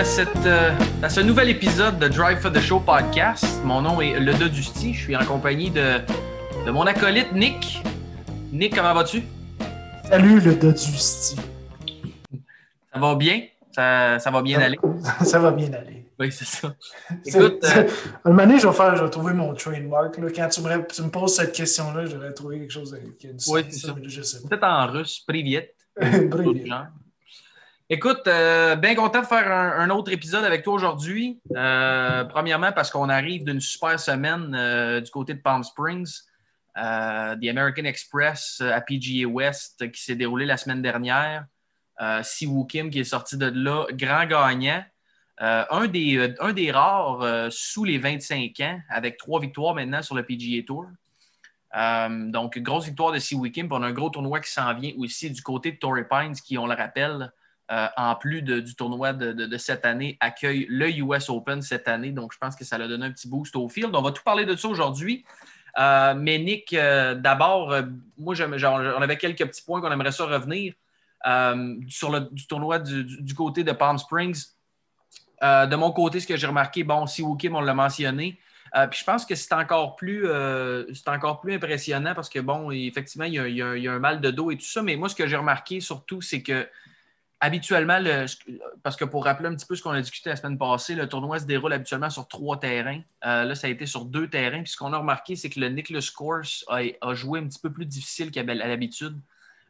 À, cette, euh, à ce nouvel épisode de Drive for the Show podcast. Mon nom est Le Dusti. Je suis en compagnie de, de mon acolyte Nick. Nick, comment vas-tu? Salut le Dusti. Ça va bien? Ça, ça va bien aller? Ça va bien aller. Oui, c'est ça. Écoute, euh, Un moment donné, je vais, faire, je vais trouver mon trademark. Là. Quand tu me, tu me poses cette question-là, j'aurais trouvé quelque chose qui a du Oui, sens, c'est ça. Je sais peut-être en russe, Privet. pas. Écoute, euh, bien content de faire un, autre épisode avec toi aujourd'hui. Euh, premièrement, parce qu'on arrive d'une super semaine euh, du côté de Palm Springs. The American Express à PGA West qui s'est déroulé la semaine dernière. Siwoo Kim qui est sorti de là, grand gagnant. Un, des, un des rares sous les 25 ans, avec trois victoires maintenant sur le PGA Tour. Donc, grosse victoire de Siwoo Kim. On a un gros tournoi qui s'en vient aussi du côté de Torrey Pines, qui, on le rappelle, euh, en plus du tournoi de, cette année, accueille le US Open cette année. Donc, je pense que ça a donné un petit boost au field. On va tout parler de ça aujourd'hui. Euh, mais Nick, euh, d'abord, moi, on avait quelques petits points qu'on aimerait ça revenir sur le du tournoi du, côté de Palm Springs. De mon côté, ce que j'ai remarqué, bon, si Kim, on l'a mentionné. Puis je pense que c'est encore plus impressionnant parce que bon, effectivement, il y a un mal de dos et tout ça. Mais moi, ce que j'ai remarqué surtout, c'est que habituellement, le- parce que pour rappeler un petit peu ce qu'on a discuté la semaine passée, le tournoi se déroule habituellement sur trois terrains. Euh, là, ça a été sur deux terrains. Puis ce qu'on a remarqué, c'est que le Nicholas Course a, joué un petit peu plus difficile qu'à l'habitude.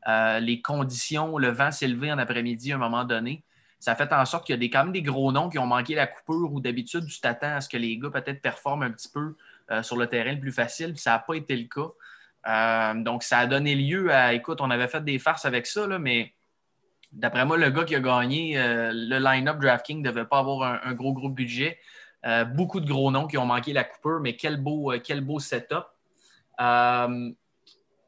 Euh, les conditions, le vent s'est levé en après-midi à un moment donné. Ça a fait en sorte qu'il y a des, quand même des gros noms qui ont manqué la coupure ou d'habitude, tu t'attends à ce que les gars peut-être performent un petit peu euh, sur le terrain le plus facile. Puis ça n'a pas été le cas. Donc, ça a donné lieu à. Écoute, on avait fait des farces avec ça, là, mais d'après moi, le gars qui a gagné, euh, le line-up DraftKings ne devait pas avoir un, gros, gros budget. Euh, beaucoup de gros noms qui ont manqué la coupure, mais quel beau, euh, quel beau setup.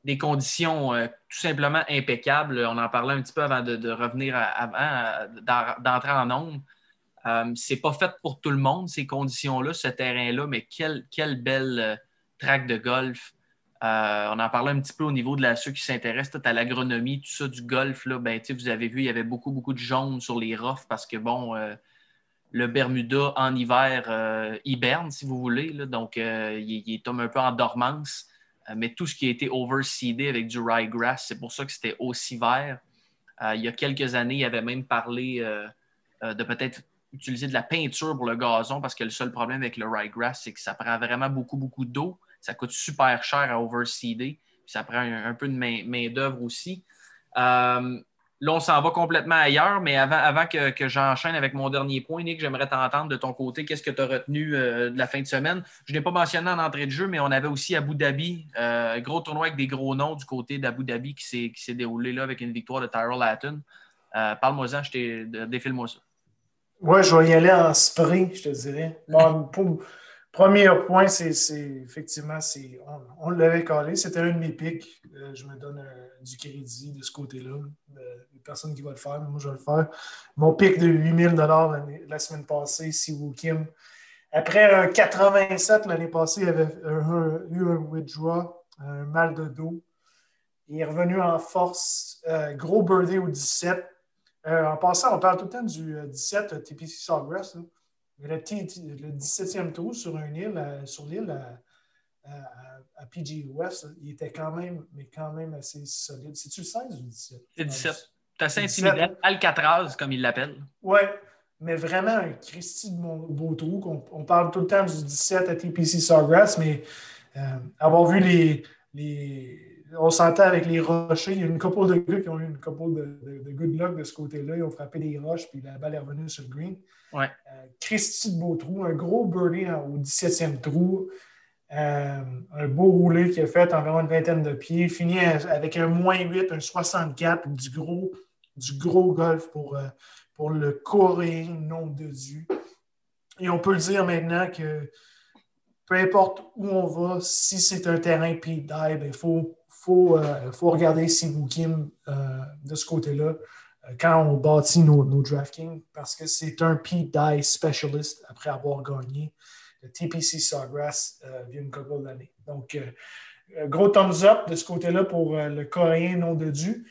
Des conditions tout simplement impeccables. On en parlait un petit peu avant de, revenir avant d'entrer en nombre. C'est pas fait pour tout le monde, ces conditions-là, ce terrain-là, mais quelle, quelle belle track de golf. Euh, on en parlait un petit peu au niveau de ceux qui s'intéressent à l'agronomie, tout ça du golf. Là, ben, vous avez vu, il y avait beaucoup, beaucoup de jaune sur les roughs parce que, bon, euh, le Bermuda en hiver euh, hiberne, si vous voulez. donc, il, il est comme un peu en dormance. Mais tout ce qui a été overseedé avec du ryegrass, c'est pour ça que c'était aussi vert. Il y a quelques années, il avait même parlé de peut-être utiliser de la peinture pour le gazon parce que le seul problème avec le ryegrass, c'est que ça prend vraiment beaucoup, beaucoup d'eau. Ça coûte super cher à overseeder. Puis ça prend un, peu de main- main-d'œuvre aussi. Euh, là, on s'en va complètement ailleurs, mais avant, que, j'enchaîne avec mon dernier point, Nick, j'aimerais t'entendre de ton côté. Qu'est-ce que tu as retenu euh, de la fin de semaine? Je n'ai pas mentionné en entrée de jeu, mais on avait aussi Abu Dhabi, euh, gros tournoi avec des gros noms du côté d'Abu Dhabi qui s'est, déroulé là avec une victoire de Tyrell Hatton. Parle-moi-en, défile-moi ça. Ouais, je vais y aller en spray, je te dirais. Bon, pour- premier point, c'est effectivement, on, l'avait collé. C'était un de mes pics. Euh, je me donne euh, du crédit de ce côté-là. Euh, les personnes qui vont le faire, mais moi, je vais le faire. Mon pic de 8000 l'année- la semaine passée, Siwoo Kim. Après un 87 l'année passée, il avait eu un withdraw, un mal de dos. Il est revenu en force. Euh, gros birdie au 17. Euh, en passant, on parle tout le temps du euh, 17 euh, TPC Sawgrass. Le, T- T- le 17e tour sur une île, euh, sur l'île à, à, à PG West, il était quand même, mais quand même assez solide. C'est-tu le 16 ou le 17? C'est 17. C'est assez 17, intimidant. Alcatraz, comme il l'appelle. Oui, mais vraiment un Christy de mon beau trou. On, parle tout le temps du 17 à TPC Sawgrass, mais euh, avoir vu les, les. On s'entend avec les rochers. Il y a une couple de gars qui ont eu une couple de, de- de good luck de ce côté-là. Ils ont frappé des roches, puis la balle est revenue sur le green. Ouais. Euh, Christy de beau trou, un gros birdie au 17e trou. Euh, un beau roulé qui a fait environ une vingtaine de pieds. Fini avec un moins 8, un 64, du gros, du gros golf pour, euh, pour le Coréen nom de Dieu. Et on peut le dire maintenant que peu importe où on va, si c'est un terrain Pete Dye, il faut, faut, euh, faut regarder Sibu Kim euh, de ce côté-là euh, quand on bâtit nos, nos DraftKings parce que c'est un Dye specialist après avoir gagné le TPC Sawgrass il y a une couple d'années. Donc, gros thumbs up de ce côté-là pour le Coréen nom de Dieu.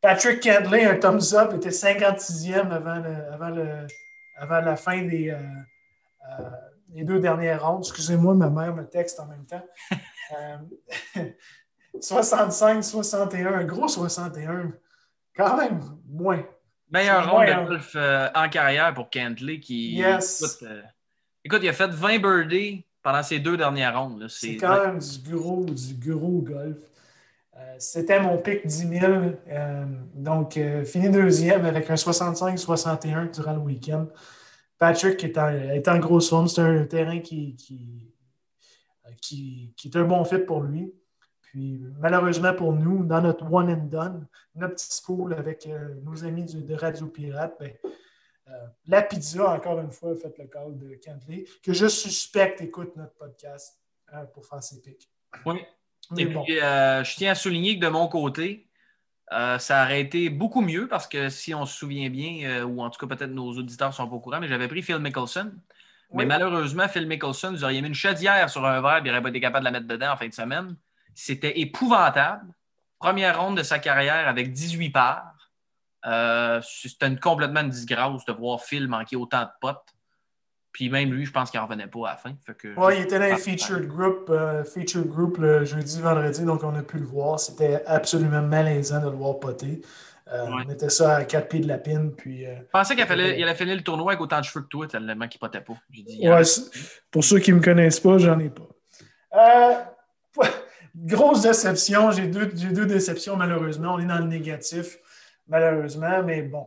Patrick Candley, un thumbs up, était 56e avant, avant, le, avant la fin des, les deux dernières rondes. Excusez-moi, ma mère me texte en même temps. 65, 61, un gros 61. Quand même, moins. Meilleur ronde de golf euh, en carrière pour Kentley qui. Yes. Euh, écoute, il a fait 20 birdies pendant ses deux dernières rondes. C'est quand même du gros, du gros golf. Euh, c'était mon pic 10 000. donc, fini deuxième avec un 65-61 durant le week-end. Patrick est en, grosse forme. C'est un terrain qui, qui, qui, est un bon fit pour lui. Puis, malheureusement pour nous, dans notre one and done, notre petit pool avec euh, nos amis de Radio Pirate, ben, euh, la pizza, encore une fois, a fait le call de Kentley, que je suspecte écoute notre podcast hein, pour faire ses pics. Oui. Et puis, euh, je tiens à souligner que de mon côté, euh, ça aurait été beaucoup mieux parce que si on se souvient bien, euh, ou en tout cas peut-être nos auditeurs sont pas au courant, mais j'avais pris Phil Mickelson. Mais malheureusement, Phil Mickelson, vous auriez mis une chaudière sur un verre et il n'aurait pas été capable de la mettre dedans en fin de semaine. C'était épouvantable. Première ronde de sa carrière avec 18 parts. Euh, C'était complètement une disgrâce de voir Phil manquer autant de potes. Puis même lui, je pense qu'il n'en revenait pas à la fin. Oui, il était dans les featured group, euh, featured group le jeudi, vendredi, donc on a pu le voir. C'était absolument malaisant de le voir poter. Euh, on mettait ça à quatre pieds de la pine. Puis, euh, je pensais qu'il allait, finir le tournoi avec autant de cheveux que toi, tellement qu'il potait pas. ouais, pour ceux qui ne me connaissent pas, j'en ai pas. Grosse déception. J'ai deux, déceptions, malheureusement. On est dans le négatif, malheureusement, mais bon.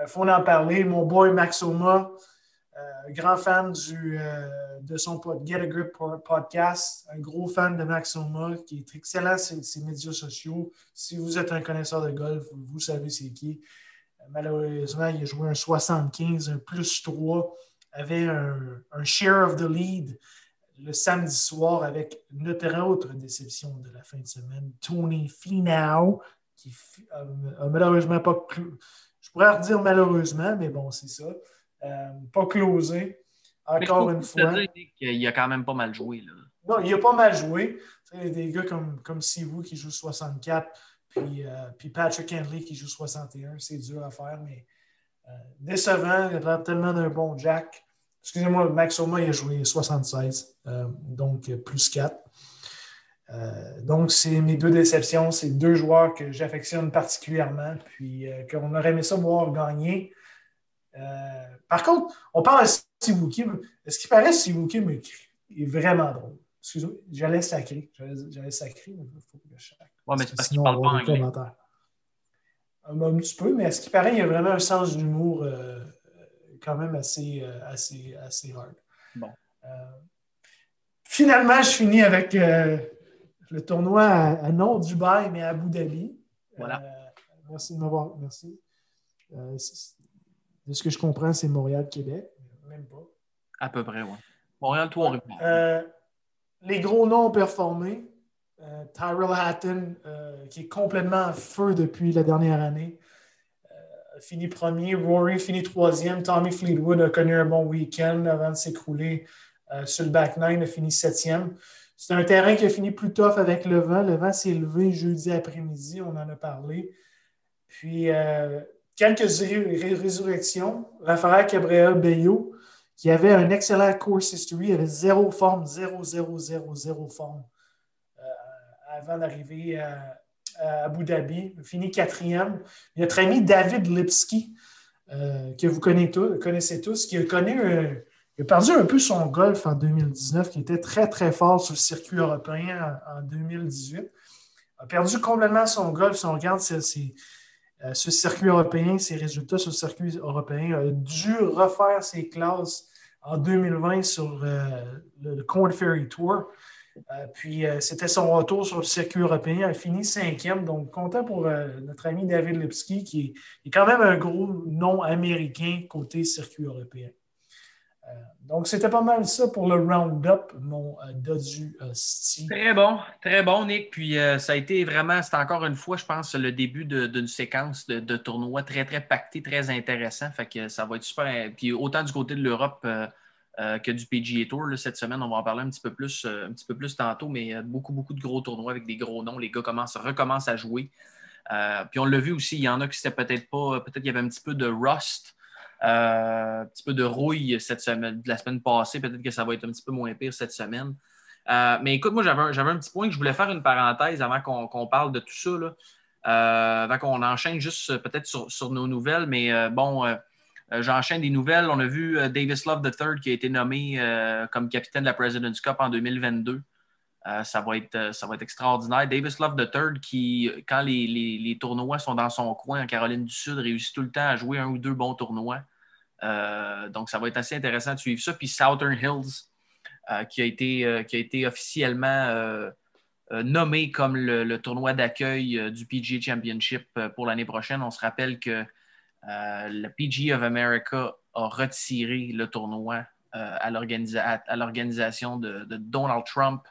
Il faut en parler. Mon boy Maxoma, euh, grand fan euh, de son Get a Grip podcast, un gros fan de Maxoma qui est excellent sur ses médias sociaux. Si vous êtes un connaisseur de golf, vous savez c'est qui. Euh, malheureusement, il a joué un 75, un plus 3, avait un, share of the lead le samedi soir avec notre autre déception de la fin de semaine, Tony Finau, qui a malheureusement pas. Je pourrais redire malheureusement, mais bon, c'est ça. Euh, pas closé. Encore une fois. Il a quand même pas mal joué. Là. Non, il a pas mal joué. Il y a des gars comme, comme Sivu qui joue 64, puis, euh, puis Patrick Henley qui joue 61. C'est dur à faire, mais euh, décevant. Il a tellement d'un bon Jack. Excusez-moi, Max Oma, il a joué 76, donc plus 4. donc, c'est mes deux déceptions. C'est deux joueurs que j'affectionne particulièrement, puis qu'on aurait aimé ça voir gagner. Euh, par contre, on parle de Steve Kim. Est-ce qu'il paraît Steve Kim est vraiment drôle? Excusez-moi, j'allais sacrer. J'allais sacrer, mais il faut que je sac. Ouais, mais c'est parce qu'il parle pas anglais. Un, un, petit peu, mais est-ce qu'il paraît qu'il y a vraiment un sens d'humour euh, quand même assez, euh, assez, assez hard? Bon. finalement, je finis avec le tournoi à, non Dubaï, mais à Abu Dhabi. Voilà. merci de m'avoir. Merci de ce que je comprends, c'est Montréal-Québec. Même pas. À peu près, oui. Montréal, toi, on euh, Les gros noms ont performé. Euh, Tyrell Hatton, euh, qui est complètement en feu depuis la dernière année, a fini premier. Rory finit troisième. Tommy Fleetwood a connu un bon week-end avant de s'écrouler sur le back nine, a fini septième. C'est un terrain qui a fini plus tough avec le vent. Le vent s'est levé jeudi après-midi, on en a parlé. Puis quelques résurrections. Raphaël Cabrera Bello, qui avait un excellent course history, avait zéro forme, zéro, zéro, zéro, zéro forme euh, avant d'arriver à, Abu Dhabi. Fini quatrième. Notre ami David Lipski, euh, que vous connaissez tous, qui a connu perdu un peu son golf en 2019, qui était très, très fort sur le circuit européen en, 2018. A perdu complètement son golf. Si on regarde euh, ce circuit européen, ses résultats sur le circuit européen, a dû refaire ses classes en 2020 sur euh, le Corn Ferry Tour. Puis c'était son retour sur le circuit européen. Il a fini cinquième. Donc, content pour notre ami David Lipski, qui est quand même un gros nom américain côté circuit européen. Euh, donc, c'était pas mal ça pour le round-up, mon euh, Dodu euh. Très bon, très bon, Nick. Puis ça a été vraiment, c'est encore une fois, je pense, le début d'une séquence de, de, tournois très, très pacté, très intéressant. Fait que ça va être super. Puis autant du côté de l'Europe que du PGA Tour, cette semaine, on va en parler un petit peu plus, un petit peu plus tantôt, mais beaucoup, beaucoup de gros tournois avec des gros noms. Les gars commencent, recommencent à jouer. puis on l'a vu aussi, il y en a qui c'était peut-être pas, peut-être qu'il y avait un petit peu de rust euh, un petit peu de rouille cette semaine, la semaine passée. Peut-être que ça va être un petit peu moins pire cette semaine. Euh, mais écoute, moi, j'avais un, petit point que je voulais faire une parenthèse avant qu'on parle de tout ça. Euh, avant qu'on enchaîne juste peut-être sur, nos nouvelles. Mais bon, j'enchaîne des nouvelles. On a vu Davis Love III qui a été nommé comme capitaine de la President's Cup en 2022. ça, va être, extraordinaire. Davis Love III, qui, quand les, tournois sont dans son coin en Caroline du Sud, réussit tout le temps à jouer un ou deux bons tournois. Euh, donc, ça va être assez intéressant de suivre ça. Puis Southern Hills, euh, qui, a été, euh, qui a été officiellement nommé comme le, tournoi d'accueil du PGA Championship pour l'année prochaine. On se rappelle que le PGA of America a retiré le tournoi à l'organisation de, Donald Trump,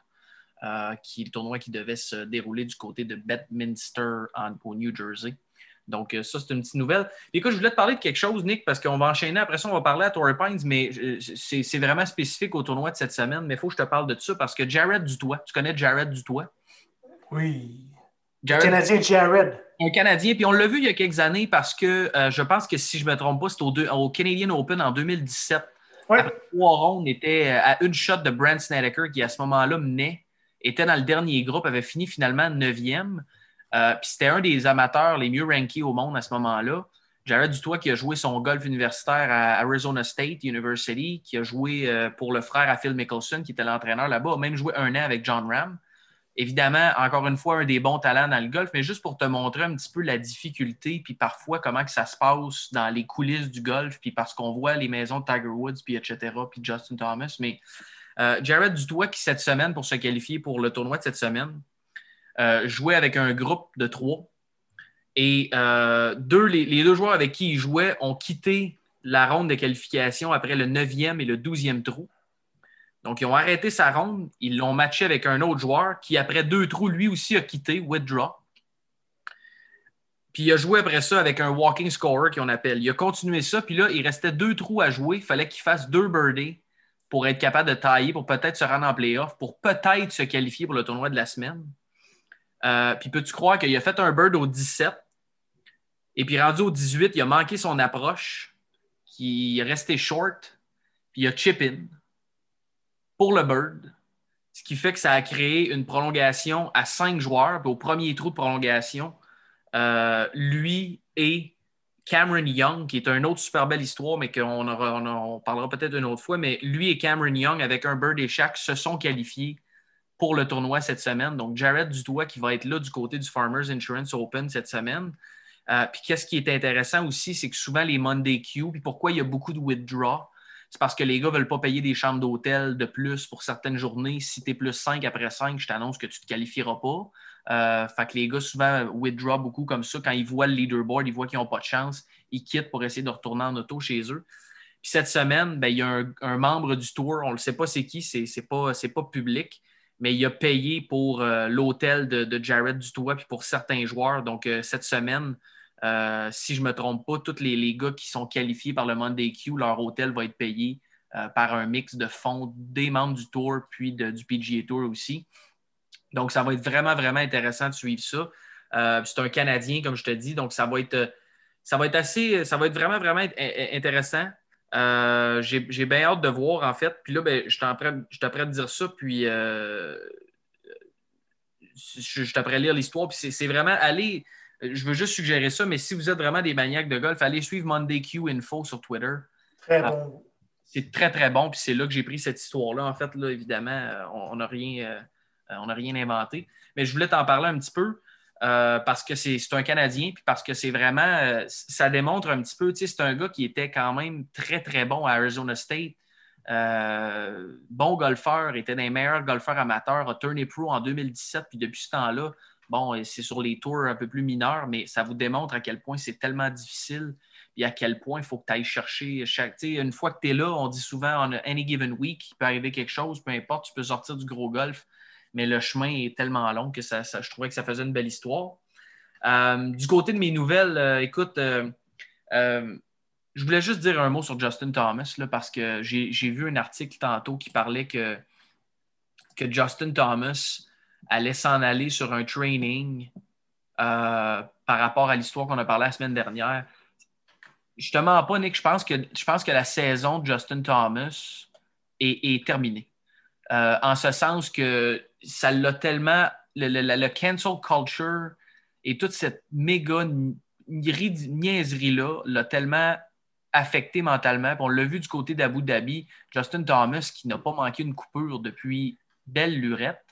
qui est le tournoi qui devait se dérouler du côté de Bedminster au New Jersey. Donc, euh, ça, c'est une petite nouvelle. écoute, je voulais te parler de quelque chose, Nick, parce qu'on va enchaîner. Après ça, on va parler à Torrey Pines, mais euh, c'est vraiment spécifique au tournoi de cette semaine. Mais il faut que je te parle de ça parce que Jared Dutoit, tu connais Jared Dutoit? Oui. Jared, Canadien Jared. Un Canadien. Puis on l'a vu il y a quelques années parce que euh, je pense que si je ne me trompe pas, c'était au, au, Canadian Open en 2017. Ouais. trois rondes, était à une shot de Brent Snedeker qui, à ce moment-là, menait, était dans le dernier groupe, avait fini finalement neuvième. Euh, puis c'était un des amateurs les mieux rankés au monde à ce moment-là. Jared Dutoit qui a joué son golf universitaire à Arizona State University, qui a joué euh, pour le frère à Phil Mickelson, qui était l'entraîneur là-bas, a même joué un an avec John Ram. Évidemment, encore une fois, un des bons talents dans le golf, mais juste pour te montrer un petit peu la difficulté, puis parfois comment que ça se passe dans les coulisses du golf, puis parce qu'on voit les maisons de Tiger Woods, puis etc., puis Justin Thomas. Mais euh, Jared Dutoit qui, cette semaine, pour se qualifier pour le tournoi de cette semaine, euh, jouait avec un groupe de trois. Et euh, deux, les, deux joueurs avec qui il jouait ont quitté la ronde de qualification après le 9e et le 12e trou. Donc, ils ont arrêté sa ronde, ils l'ont matché avec un autre joueur qui, après deux trous, lui aussi a quitté, withdraw. Puis il a joué après ça avec un walking scorer qu'on appelle. Il a continué ça, puis là, il restait deux trous à jouer. Il fallait qu'il fasse deux birdies pour être capable de tailler, pour peut-être se rendre en playoff, pour peut-être se qualifier pour le tournoi de la semaine. Euh, puis peux-tu croire qu'il a fait un bird au 17 et puis rendu au 18, il a manqué son approche, qui est resté short, puis il a chip in pour le bird, ce qui fait que ça a créé une prolongation à cinq joueurs. Puis au premier trou de prolongation, euh, lui et Cameron Young, qui est une autre super belle histoire, mais qu'on on, parlera peut-être une autre fois, mais lui et Cameron Young, avec un bird et chaque, se sont qualifiés pour le tournoi cette semaine. Donc, Jared Dutoit qui va être là du côté du Farmers Insurance Open cette semaine. Euh, puis qu'est-ce qui est intéressant aussi, c'est que souvent les Monday Q, puis pourquoi il y a beaucoup de withdraw, c'est parce que les gars ne veulent pas payer des chambres d'hôtel de plus pour certaines journées. Si tu es plus 5 après 5, je t'annonce que tu ne te qualifieras pas. Euh, fait que les gars souvent withdraw beaucoup comme ça. Quand ils voient le leaderboard, ils voient qu'ils n'ont pas de chance, ils quittent pour essayer de retourner en auto chez eux. Puis cette semaine, ben, il y a un, membre du tour, on ne le sait pas c'est qui, c'est n'est pas, pas public, mais il a payé pour euh, l'hôtel de, Jared Dutoit puis pour certains joueurs. Donc, euh, cette semaine, euh, si je ne me trompe pas, tous les, gars qui sont qualifiés par le Monday Q, leur hôtel va être payé par un mix de fonds des membres du Tour puis du PGA Tour aussi. Donc, ça va être vraiment, vraiment intéressant de suivre ça. c'est un Canadien, comme je te dis, donc ça va être, ça va être assez, ça va être vraiment, vraiment intéressant. Euh, j'ai bien hâte de voir, en fait. Puis là, ben, je t'apprête de dire ça, puis euh, je, t'apprête à lire l'histoire. Puis c'est vraiment aller. Je veux juste suggérer ça, mais si vous êtes vraiment des maniaques de golf, allez suivre Monday Q Info sur Twitter. Très ah, bon. C'est très, très bon. Puis c'est là que j'ai pris cette histoire-là. En fait, là, évidemment, euh, on n'a rien, on rien inventé. Mais je voulais t'en parler un petit peu. Euh, parce que c'est un Canadien, puis parce que c'est vraiment, euh, ça démontre un petit peu, tu sais, c'est un gars qui était quand même très, très bon à Arizona State. Euh, bon golfeur, était des meilleurs golfeurs amateurs, a turné pro en 2017, puis depuis ce temps-là, bon, c'est sur les tours un peu plus mineurs, mais ça vous démontre à quel point c'est tellement difficile et à quel point il faut que tu ailles chercher chaque. Une fois que tu es là, on dit souvent en any given week, il peut arriver quelque chose, peu importe, tu peux sortir du gros golf, mais le chemin est tellement long que ça, je trouvais que ça faisait une belle histoire. Euh, du côté de mes nouvelles, euh, écoute, euh, je voulais juste dire un mot sur Justin Thomas parce que j'ai vu un article tantôt qui parlait que Justin Thomas allait s'en aller sur un training par rapport à l'histoire qu'on a parlé la semaine dernière. Justement, pas, Nick. Je pense que, je pense que la saison de Justin Thomas est, terminée. en ce sens que ça l'a tellement. le, cancel culture et toute cette méga niaiserie-là l'a tellement affecté mentalement. on l'a vu du côté d'Abu Dhabi, Justin Thomas, qui n'a pas manqué une coupure depuis belle lurette,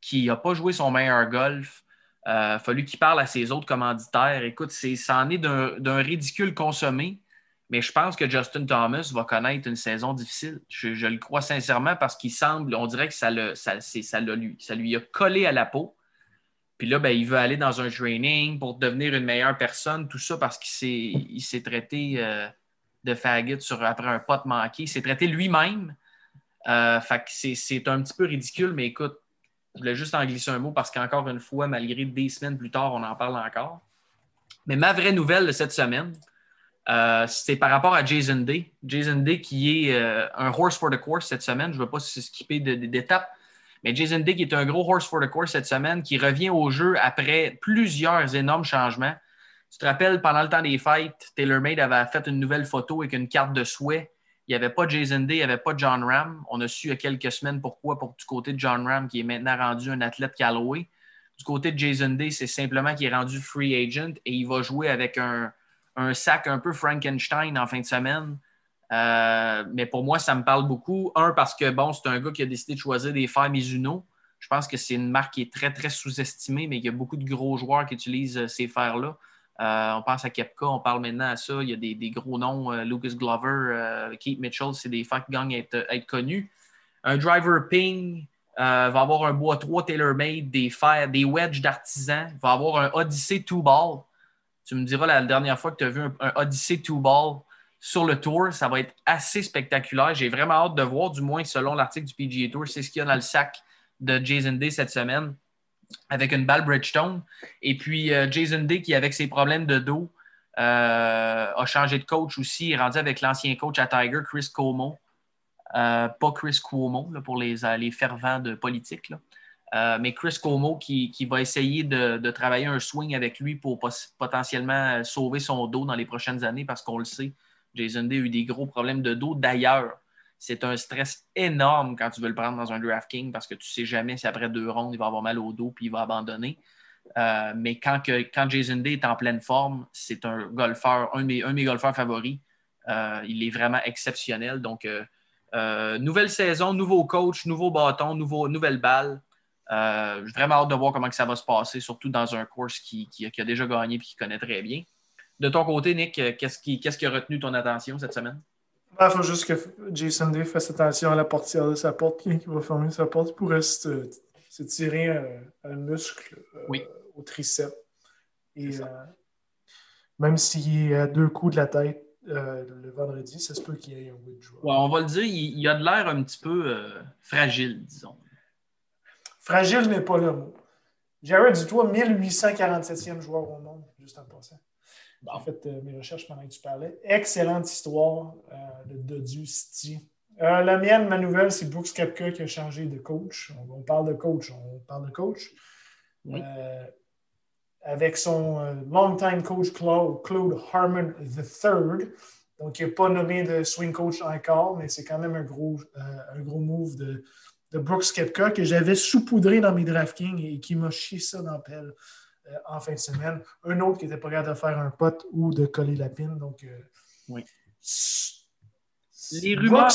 qui n'a pas joué son meilleur golf. Euh, fallu qu'il parle à ses autres commanditaires. Écoute, ça en est d'un ridicule consommé, mais je pense que Justin Thomas va connaître une saison difficile. Je, le crois sincèrement parce qu'il semble, on dirait que ça, le, ça, ça, lui, ça lui a collé à la peau. Puis là, ben, il veut aller dans un training pour devenir une meilleure personne, tout ça parce qu'il s'est traité euh, de faggot sur, après un pote manqué. Il s'est traité lui-même. Euh, c'est un petit peu ridicule, mais écoute, voulais juste en glisser un mot parce qu'encore une fois, malgré des semaines plus tard, on en parle encore. Mais ma vraie nouvelle de cette semaine, euh, c'est par rapport à Jason Day. Jason Day qui est un horse for the course cette semaine. Je ne veux pas skipper d'étapes. Mais Jason Dick est un gros horse for the course cette semaine qui revient au jeu après plusieurs énormes changements. Tu te rappelles, pendant le temps des fêtes, TaylorMade avait fait une nouvelle photo avec une carte de souhait. Il n'y avait pas Jason Day, il n'y avait pas John Ram. On a su il y a quelques semaines pourquoi, pour du côté de John Ram, qui est maintenant rendu un athlète Callaway. Du côté de Jason Day, c'est simplement qu'il est rendu free agent et il va jouer avec un, sac un peu Frankenstein en fin de semaine. Euh, mais pour moi, ça me parle beaucoup. Un, parce que bon, c'est un gars qui a décidé de choisir des fers Mizuno. Je pense que c'est une marque qui est très, très sous-estimée, mais il y a beaucoup de gros joueurs qui utilisent euh, ces fers-là. Euh, on pense à Kepka, on parle maintenant à ça. Il y a des, gros noms, Lucas Glover, Keith Mitchell, c'est des fers qui gagnent à être, connus. Un driver ping va avoir un bois 3 tailor-made, des fers, des wedges d'artisan, va avoir un Odyssey 2 ball. Tu me diras la dernière fois que tu as vu un, Odyssey 2 ball sur le tour. Ça va être assez spectaculaire. J'ai vraiment hâte de voir, du moins selon l'article du PGA Tour, c'est ce qu'il y a dans le sac de Jason Day cette semaine avec une balle Bridgestone. Et puis euh, Jason Day qui, avec ses problèmes de dos, euh, a changé de coach aussi. Est rendu avec l'ancien coach à Tiger, Chris Cuomo. Euh, pas Chris Cuomo pour les, les fervents de politique. mais Chris Cuomo qui, va essayer de, de, travailler un swing avec lui pour potentiellement sauver son dos dans les prochaines années parce qu'on le sait, Jason Day a eu des gros problèmes de dos. D'ailleurs, c'est un stress énorme quand tu veux le prendre dans un DraftKings parce que tu ne sais jamais si après deux rondes, il va avoir mal au dos puis il va abandonner. Euh, mais quand, quand Jason Day est en pleine forme, c'est un golfeur, un de mes, golfeurs favoris. Euh, il est vraiment exceptionnel. Donc, euh, nouvelle saison, nouveau coach, nouveau bâton, nouvelle balle. J'ai vraiment hâte de voir comment ça va se passer, surtout dans un course qui, a déjà gagné et qui connaît très bien. De ton côté, Nick, qu'est-ce qui, qui, a retenu ton attention cette semaine? Il faut juste que Jason Day fasse attention à la portière de sa porte. Qui va fermer sa porte pourrait se, tirer un, muscle euh, au triceps. Et euh, même s'il est à deux coups de la tête le vendredi, ça se peut qu'il y ait un withdrawal. Ouais, on va le dire, il, a de l'air un petit peu fragile, disons. Fragile n'est pas le mot. Jared Dutoit, 1847e joueur au monde, juste en passant. En fait euh, mes recherches pendant que tu parlais. Excellente histoire euh, de Dodu City. Euh, la mienne, ma nouvelle, c'est Brooks Kepka qui a changé de coach. On, parle de coach, on parle de coach. avec son long-time coach Claude, Harmon III. Donc, il n'est pas nommé de swing coach encore, mais c'est quand même un gros, un gros move de, de Brooks Kepka que j'avais saupoudré dans mes DraftKings et qui m'a chié ça dans la pelle. Euh, en fin de semaine. Un autre qui n'était pas capable de faire un pote ou de coller la pine. Donc, euh, oui. Les rumeurs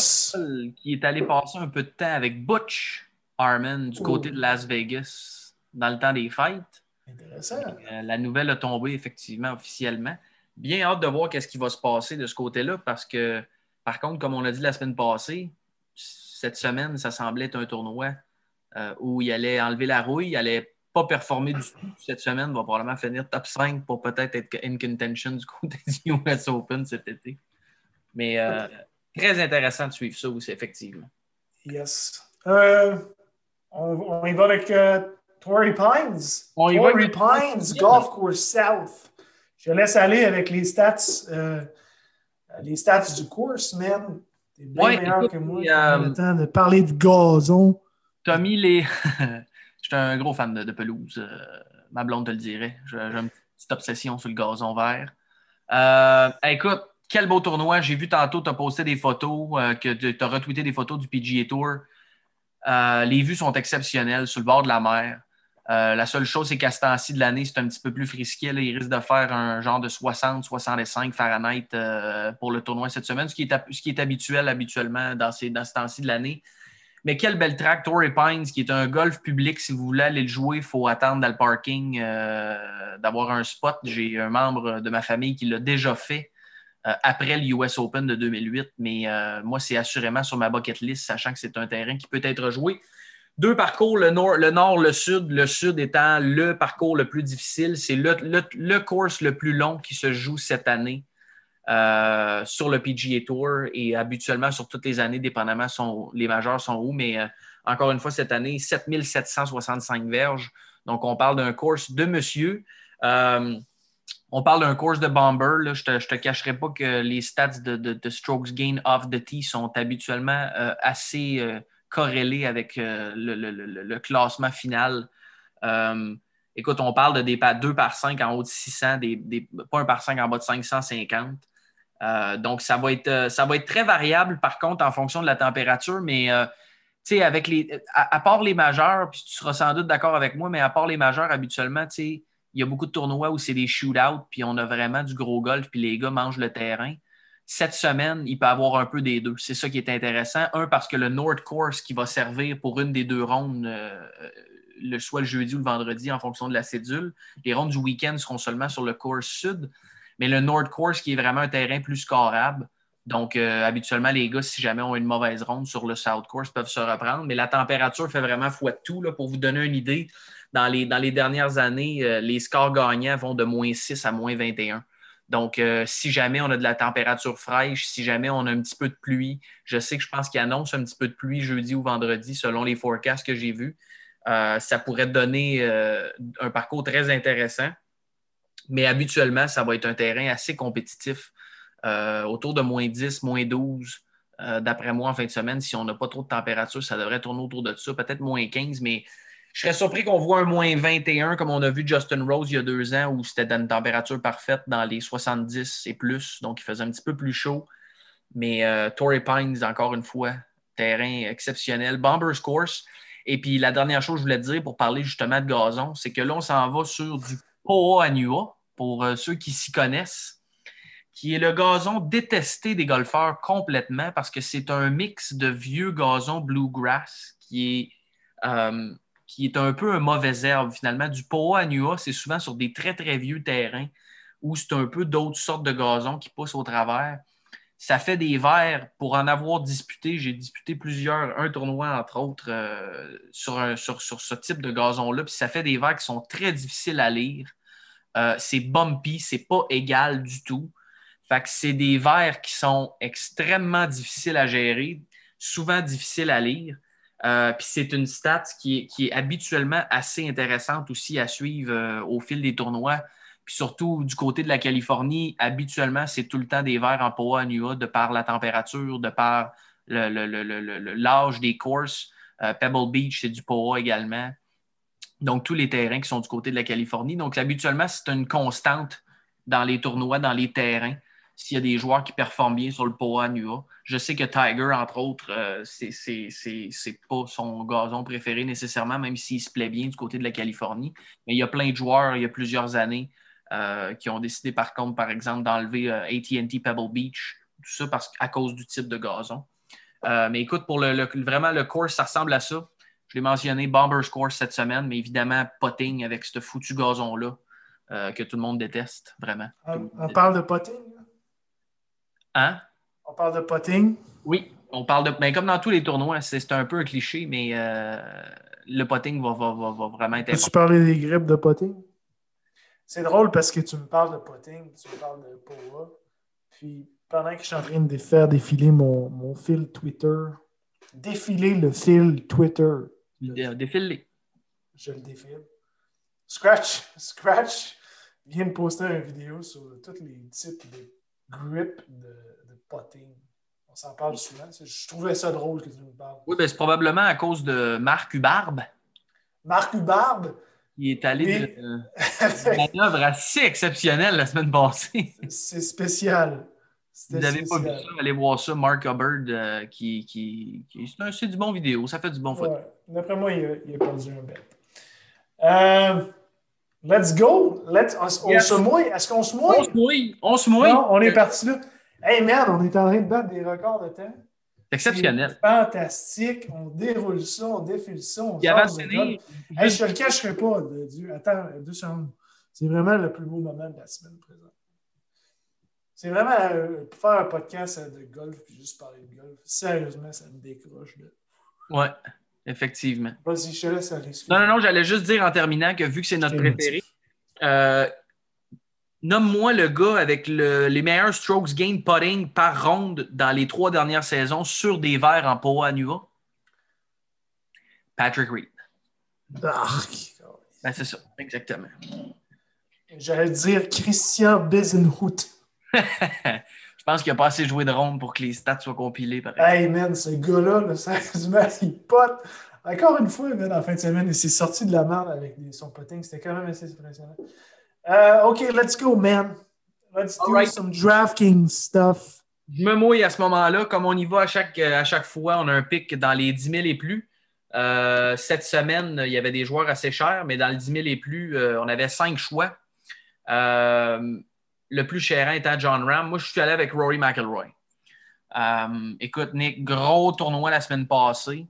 qui est allé passer un peu de temps avec Butch Harmon du côté de Las Vegas dans le temps des fêtes. Intéressant. Euh, la nouvelle a tombé effectivement officiellement. Bien hâte de voir qu'est-ce qui va se passer de ce côté-là parce que Par contre, comme on a dit la semaine passée, cette semaine, ça semblait être un tournoi euh, où il allait enlever la rouille, il allait pas performer du tout cette semaine, va probablement finir top 5 pour peut-être être in contention du côté du US Open cet été. Mais euh, très intéressant de suivre ça aussi, effectivement. Yes. Euh, on, y va avec Torrey Pines. Torrey Pines, Golf Course South. Je laisse aller avec les stats, les stats du course, man. T'es bien meilleur que moi. le temps de parler de gazon. Tommy, les. Suis un gros fan de, pelouse. Euh, ma blonde te le dirait. J'ai une petite obsession sur le gazon vert. Euh, écoute, quel beau tournoi. J'ai vu tantôt, tu as posté des photos, euh, que tu as retweeté des photos du PGA Tour. les vues sont exceptionnelles sur le bord de la mer. la seule chose, c'est qu'à ce temps-ci de l'année, c'est un petit peu plus frisqué. Il risque de faire un genre de 60-65 Fahrenheit pour le tournoi cette semaine, ce qui est, habituel habituellement dans, dans ce temps-ci de l'année. Mais quel bel track, Torrey Pines, qui est un golf public. Si vous voulez aller le jouer, il faut attendre dans le parking euh, d'avoir un spot. J'ai un membre de ma famille qui l'a déjà fait euh, après le US Open de 2008. Mais euh, moi, c'est assurément sur ma bucket list, sachant que c'est un terrain qui peut être joué. Deux parcours, le nord, le nord, le sud. Le sud étant le parcours le plus difficile. C'est le, le, le course le plus long qui se joue cette année. Euh, sur le PGA Tour et habituellement sur toutes les années, dépendamment sont, les majeurs sont où, mais euh, encore une fois, cette année, 7765 verges. Donc, on parle d'un course de monsieur. Euh, on parle d'un course de bomber. Je ne te, cacherai pas que les stats de, strokes gain off the tee sont habituellement assez corrélés avec le, classement final. écoute, on parle de des 2 par 5 en haut de 600, des, pas 1 par 5 en bas de 550. Euh, donc, ça va, être, euh, ça va être très variable, par contre, en fonction de la température, mais euh, avec les. À, part les majeurs, puis tu seras sans doute d'accord avec moi, mais à part les majeurs, habituellement, il y a beaucoup de tournois où c'est des shootouts, puis on a vraiment du gros golf, puis les gars mangent le terrain. Cette semaine, il peut avoir un peu des deux. C'est ça qui est intéressant. Un, parce que le Nord Course qui va servir pour une des deux rondes, le, soit le jeudi ou le vendredi, en fonction de la cédule. Les rondes du week-end seront seulement sur le course sud. Mais le Nord Course, qui est vraiment un terrain plus scorable. Donc, euh, habituellement, les gars, si jamais ont une mauvaise ronde sur le South Course, peuvent se reprendre. Mais la température fait vraiment foi de tout. Pour vous donner une idée, dans les, dans les dernières années, euh, les scores gagnants vont de moins 6 à moins 21. Donc, euh, si jamais on a de la température fraîche, si jamais on a un petit peu de pluie, je sais que je pense qu'il annonce un petit peu de pluie jeudi ou vendredi selon les forecasts que j'ai vus. ça pourrait donner un parcours très intéressant. Mais habituellement, ça va être un terrain assez compétitif, euh, autour de moins 10, moins 12. Euh, d'après moi, en fin de semaine, si on n'a pas trop de température, ça devrait tourner autour de ça, peut-être moins 15, mais je serais surpris qu'on voit un moins 21 comme on a vu Justin Rose il y a deux ans où c'était une température parfaite dans les 70 et plus, donc il faisait un petit peu plus chaud. Mais euh, Torrey Pines, encore une fois, terrain exceptionnel. Bombers Course. Et puis la dernière chose que je voulais te dire pour parler justement de gazon, c'est que là, on s'en va sur du Poa Anua, pour euh, ceux qui s'y connaissent, qui est le gazon détesté des golfeurs complètement parce que c'est un mix de vieux gazon bluegrass qui est, euh, qui est un peu un mauvais herbe finalement. Du Poa Anua, c'est souvent sur des très très vieux terrains où c'est un peu d'autres sortes de gazon qui poussent au travers. Ça fait des verres. Pour en avoir disputé, j'ai disputé plusieurs, un tournoi entre autres, euh, sur, ce type de gazon-là. Puis ça fait des verres qui sont très difficiles à lire. Euh, c'est bumpy, c'est pas égal du tout. Fait que c'est des verres qui sont extrêmement difficiles à gérer, souvent difficiles à lire. Euh, puis c'est une stat qui est, habituellement assez intéressante aussi à suivre au fil des tournois. Puis surtout du côté de la Californie, habituellement, c'est tout le temps des verres en Poa Nua de par la température, de par l'âge des courses. Pebble Beach, c'est du Poa également. Donc, tous les terrains qui sont du côté de la Californie. Donc, habituellement, c'est une constante dans les tournois, dans les terrains, s'il y a des joueurs qui performent bien sur le Poa Nua. Je sais que Tiger, entre autres, euh, c'est pas son gazon préféré nécessairement, même s'il se plaît bien du côté de la Californie. Mais il y a plein de joueurs, il y a plusieurs années, euh, qui ont décidé, par contre, par exemple, d'enlever euh, ATT Pebble Beach, tout ça parce, à cause du type de gazon. mais écoute, pour le, vraiment le course, ça ressemble à ça. Je l'ai mentionné, Bombers Course cette semaine, mais évidemment, potting avec ce foutu gazon-là euh, que tout le monde déteste, vraiment. On, parle de potting? Hein? On parle de potting? Oui, on parle de. Ben, comme dans tous les tournois, c'est un peu un cliché, mais euh, le potting va, va, va, va vraiment être Peux-tu parler des grippes de potting? C'est drôle parce que tu me parles de potting, tu me parles de POA. Puis pendant que je suis en train de faire défiler mon, mon fil Twitter, défiler le fil Twitter. Dé- Défile-les. Je le défile. Scratch, Scratch vient de poster une vidéo sur tous les types de grip de, de potting. On s'en parle souvent. Je trouvais ça drôle que tu nous parles. Oui, ben, c'est probablement à cause de Marc Hubarbe. Marc Hubarbe, Il est allé Oui. de manœuvre assez exceptionnelle la semaine passée. c'est spécial. Vous n'avez pas vu ça, allez voir ça. Mark Hubbard, euh, qui, qui, qui- c'est du bon vidéo, ça fait du bon foot. Ouais. D'après moi, il a, il a perdu un bet. Euh, let's go. Let's, on, on se mouille. Est-ce qu'on se On mouille? se mouille, on se mouille. Non, on est parti là. Hey man, on est en train de battre des records de temps. Exceptionnel. Fantastique. On déroule ça, on défile ça. On finir, golf. Hey, je te le cacherai pas. de Dieu. Attends, deux secondes. C'est vraiment le plus beau moment de la semaine présente. C'est vraiment euh, pour faire un podcast euh, de golf puis juste parler de golf. Sérieusement, ça me décroche. De... ouais, effectivement. Vas-y, je te laisse aller. Non, non, non, j'allais juste dire en terminant que vu que c'est notre préféré, euh, nomme-moi le gars avec le- les meilleurs strokes gain putting par ronde dans les trois dernières saisons sur des verres en Poa Nuva. Patrick Reed. Arc. Ben, c'est ça, exactement. J'allais dire Christian Bezenhout. Je pense qu'il n'a pas assez joué de ronde pour que les stats soient compilés. Par exemple. Hey man, ce gars-là, là, sérieusement, il pote. Encore une fois, man, en fin de semaine, il s'est sorti de la merde avec son potting. C'était quand même assez impressionnant. Euh, OK, let's go, man. Let's do Alright. some DraftKings stuff. Je me mouille à ce moment-là. Comme on y va à chaque, à chaque fois, on a un pic dans les 10 000 et plus. Euh, cette semaine, il y avait des joueurs assez chers, mais dans le 10 000 et plus, euh, on avait cinq choix. Euh, le plus cher étant John Ram. Moi, je suis allé avec Rory McIlroy. Euh, écoute, Nick, gros tournoi la semaine passée.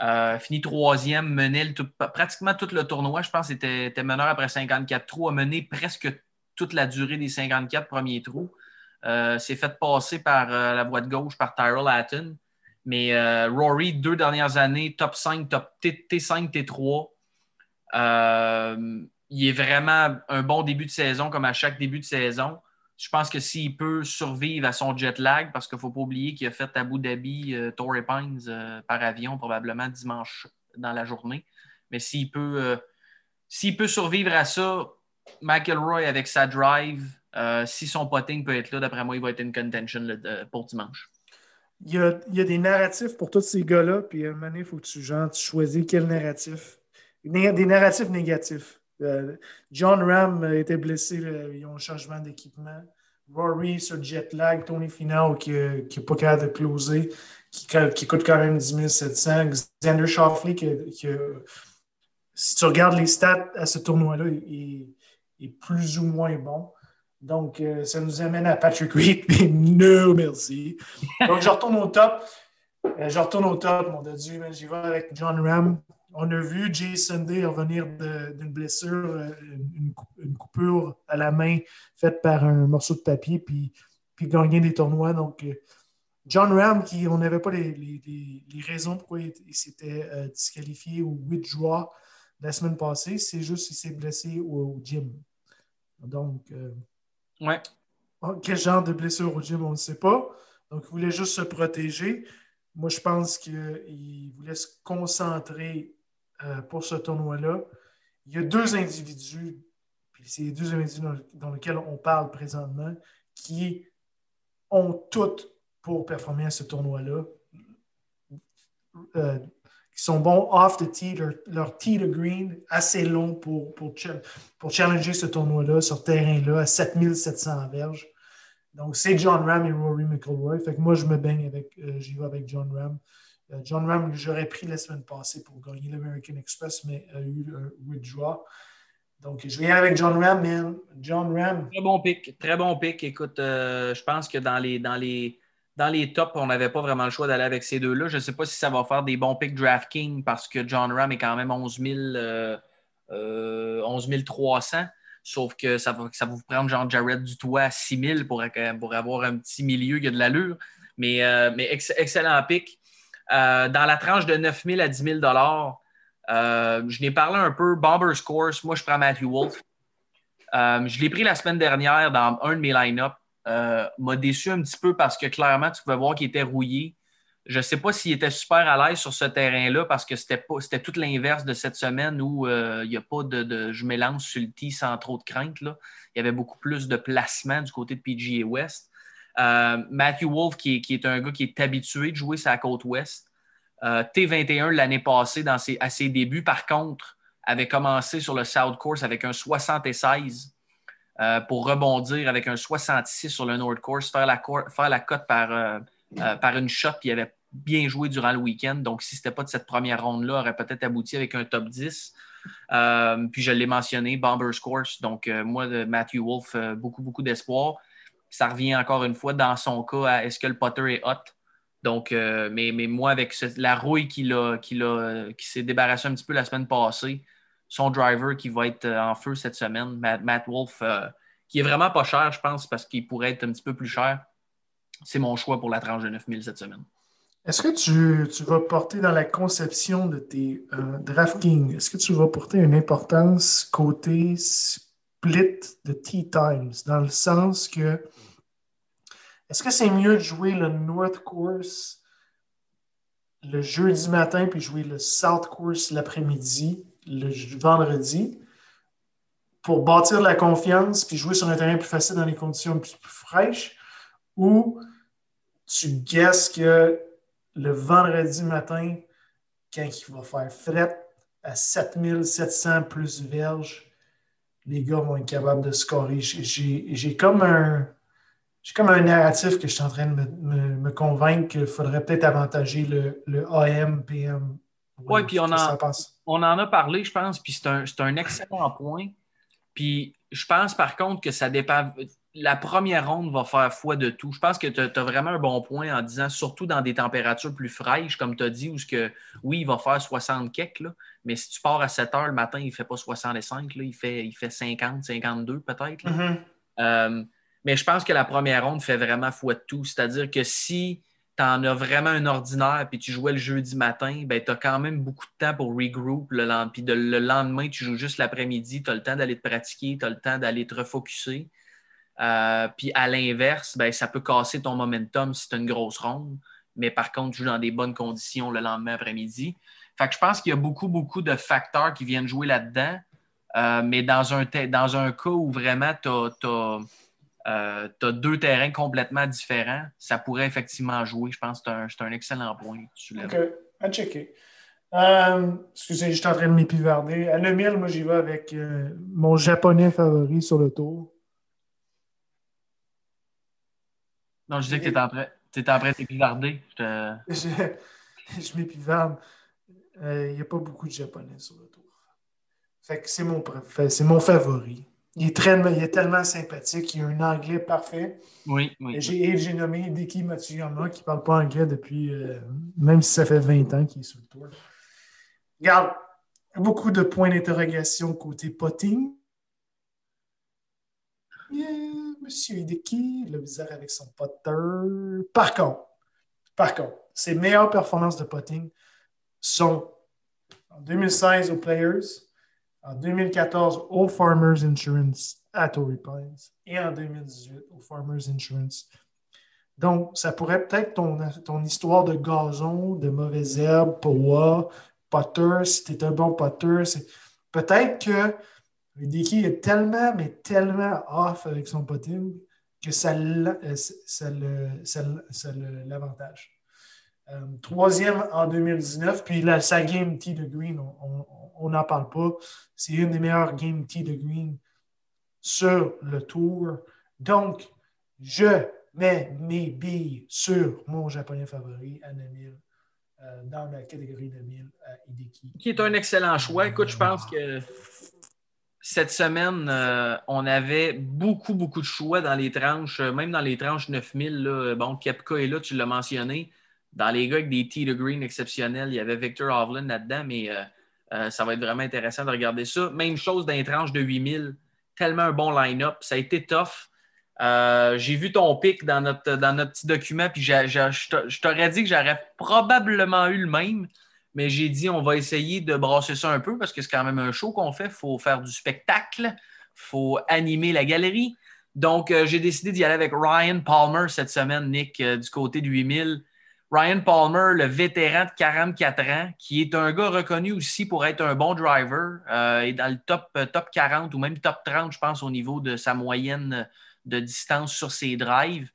Euh, fini troisième, menait pratiquement tout le tournoi. Je pense était, était meneur après 54 trous, a mené presque toute la durée des 54 premiers trous. Euh, s'est fait passer par euh, la voie de gauche par Tyrell Hatton. Mais euh, Rory, deux dernières années, top 5, top T, 5 T3. Euh, il est vraiment un bon début de saison, comme à chaque début de saison. Je pense que s'il peut survivre à son jet lag, parce qu'il ne faut pas oublier qu'il a fait Abu Dhabi, euh, Torrey Pines euh, par avion, probablement dimanche dans la journée. Mais s'il peut, euh, peut survivre à ça, McElroy avec sa drive, si son potting peut être là, d'après moi, il va être une contention pour dimanche. Il y, a, des narratifs pour tous ces gars-là, puis à un moment donné, il faut que tu, genre, tu choisis quel narratif. Des narratifs négatifs. Euh, John Ram été blessé, ils ont un changement d'équipement. Rory sur jet lag, Tony Finau qui n'est pas capable de closer, qui, coûte quand même 10 700. Xander Shoffley, qui, si tu regardes les stats à ce tournoi-là, il, est plus ou moins bon. Donc, euh, ça nous amène à Patrick Reed. no, merci. Donc, je retourne au top. Euh, je retourne au top, mon Dieu. mais J'y vais avec John Ram. On a vu Jay Sunday revenir d'une blessure, euh, une, cou- une coupure à la main faite par un morceau de papier, puis, puis gagner des tournois. Donc, euh, John Ram, qui, on n'avait pas les, les- les- raisons pourquoi il, il s'était euh, disqualifié ou withdraw la semaine passée, c'est juste qu'il s'est blessé au, au gym. Donc, euh, Ouais. Oh, Quel genre de blessure au gym, on ne sait pas. Donc, il voulait juste se protéger. Moi, je pense qu'il voulait se concentrer euh, pour ce tournoi-là. Il y a deux individus, puis c'est les deux individus dans, lesquels on parle présentement, qui ont tout pour performer à ce tournoi-là. Euh, qui sont bons off the tee, leur, tee de green assez long pour challenger ce tournoi-là, sur terrain-là, à 7700 verges. Donc, c'est John Ram et Rory McIlroy. Fait que moi, je me baigne avec, euh, j'y vais avec John Ram. Euh, John Ram, j'aurais pris la semaine passée pour gagner l'American Express, mais a eu un withdraw. Donc, je aller avec John Ram, man. John Ram. Très bon pic. Très bon pic. Écoute, euh, je pense que dans les, dans les, dans les tops, on n'avait pas vraiment le choix d'aller avec ces deux-là. Je ne sais pas si ça va faire des bons pics DraftKings parce que John Ram est quand même 11 000, euh, euh, 11 300. Sauf que ça va, ça va vous prendre genre Jared Dutoit à 6 000 pour, pour avoir un petit milieu qui a de l'allure. Mais, mais excellent pic. Dans la tranche de 9 000 à 10 000 je n'ai parlé un peu. Bombers Course, moi, je prends Matthew Wolf. je l'ai pris la semaine dernière dans un de mes line-up. m'a déçu un petit peu parce que clairement, tu pouvais voir qu'il était rouillé. Je ne sais pas s'il était super à l'aise sur ce terrain-là parce que c'était tout l'inverse de cette semaine où euh, il n'y a pas de, je mélange sur le sans trop de crainte. Il y avait beaucoup plus de placement du côté de PGA West. Euh, Matthew Wolf, qui est, un gars qui est habitué de jouer sa côte ouest. Euh, T21 l'année passée à ses débuts, par contre, avait commencé sur le South Course avec un 76 pour rebondir avec un 66 sur le North Course, faire la, cote par, une shot, puis il avait bien joué durant le week-end. Donc, si ce n'était pas de cette première ronde-là, aurait peut-être abouti avec un top 10. Euh, puis je l'ai mentionné, Bombers Course. Donc, euh, moi, Matthew Wolf, euh, beaucoup, beaucoup d'espoir. Ça revient encore une fois dans son cas à est-ce que le putter est hot? Donc, mais, mais, moi, avec la rouille qu'il a, qui s'est débarrassé un petit peu la semaine passée, son driver qui va être en feu cette semaine, Matt, Wolf, qui est vraiment pas cher, je pense, parce qu'il pourrait être un petit peu plus cher. C'est mon choix pour la tranche de 9000 cette semaine. Est-ce que tu, vas porter dans la conception de tes euh, DraftKings, est-ce que tu vas porter une importance côté split de Tea Times, dans le sens que est-ce que c'est mieux de jouer le North Course le jeudi matin puis jouer le South Course l'après-midi, le vendredi, pour bâtir la confiance puis jouer sur un terrain plus facile dans les conditions plus, plus fraîches, ou tu guesses que le vendredi matin, quand il va faire fret à 7700 plus verges, les gars vont être capables de scorer. J'ai comme un. J'ai comme un narratif que je suis en train de me, convaincre qu'il faudrait peut-être avantager le, le AM, PM. Oui, puis on, on en a parlé, je pense, puis c'est un, un, excellent point. Puis je pense par contre que ça dépend la première ronde va faire foi de tout. Je pense que tu as, vraiment un bon point en disant, surtout dans des températures plus fraîches, comme tu as dit, où que, oui, il va faire 60 kek, mais si tu pars à 7 heures le matin, il ne fait pas 65, là, il, fait, il fait 50, 52 peut-être. Mm-hmm. Euh, mais je pense que la première ronde fait vraiment foi de tout. C'est-à-dire que si tu en as vraiment un ordinaire puis tu jouais le jeudi matin, ben, tu as quand même beaucoup de temps pour regroup. Le, puis le lendemain, tu joues juste l'après-midi, tu as le temps d'aller te pratiquer, tu as le temps d'aller te refocuser. Euh, puis à l'inverse, ben, ça peut casser ton momentum si tu as une grosse ronde. Mais par contre, tu joues dans des bonnes conditions le lendemain après-midi. Fait que je pense qu'il y a beaucoup, beaucoup de facteurs qui viennent jouer là-dedans. Euh, mais dans un, dans un cas où vraiment tu as, euh, deux terrains complètement différents, ça pourrait effectivement jouer. Je pense que c'est un, excellent point. OK, à checker. excusez, je suis en train de m'épivarder. À 9000, moi, j'y vais avec mon japonais favori sur le tour. Non, je disais que tu étais en train, de t'épivarder. Je, je m'épivarde. Il euh, n'y a pas beaucoup de Japonais sur le tour. Fait que c'est mon, c'est mon favori. Il est, très, il est tellement sympathique. Il a un anglais parfait. Oui, oui. J'ai, j'ai nommé Deki Matsuyama qui ne parle pas anglais depuis, euh, même si ça fait 20 ans qu'il est sur le tour. Regarde, beaucoup de points d'interrogation côté potting. Yeah. Monsieur Hideki, le bizarre avec son putter. Par contre, par contre, ses meilleures performances de putting sont en 2016 aux Players, en 2014 au Farmers Insurance à Torrey Pines et en 2018 au Farmers Insurance. Donc, ça pourrait peut-être ton, ton histoire de gazon, de mauvaises herbes, poa, putter, si tu es un bon putter, peut-être que Diki est tellement, mais tellement off avec son potting que ça, euh, l'avantage. Euh, troisième en 2019, puis sa game T de Green, on n'en parle pas. C'est une des meilleures game T de Green sur le tour. Donc, je mets mes billes sur mon japonais favori, Anamil, euh, dans la catégorie de 1000 à Hideki. Qui est un excellent choix. Écoute, je pense que cette semaine, euh, on avait beaucoup, beaucoup de choix dans les tranches, euh, même dans les tranches 9000. Là, bon, Kepka est là, tu l'as mentionné. Dans les gars avec des tee de green exceptionnels, il y avait Victor Hovland là-dedans, mais euh, ça va être vraiment intéressant de regarder ça. Même chose dans les tranches de 8000. Tellement un bon line-up. Ça a été tough. J'ai vu ton pic dans notre, dans notre petit document, puis je t'aurais dit que j'aurais probablement eu le même, mais j'ai dit on va essayer de brasser ça un peu parce que c'est quand même un show qu'on fait. Il faut faire du spectacle, il faut animer la galerie. Donc, euh, j'ai décidé d'y aller avec Ryan Palmer cette semaine, Nick, euh, du côté du 8000. Ryan Palmer, le vétéran de 44 ans, qui est un gars reconnu aussi pour être un bon driver, euh, est dans le top, top 40 ou même top 30, je pense, au niveau de sa moyenne de distance sur ses drives.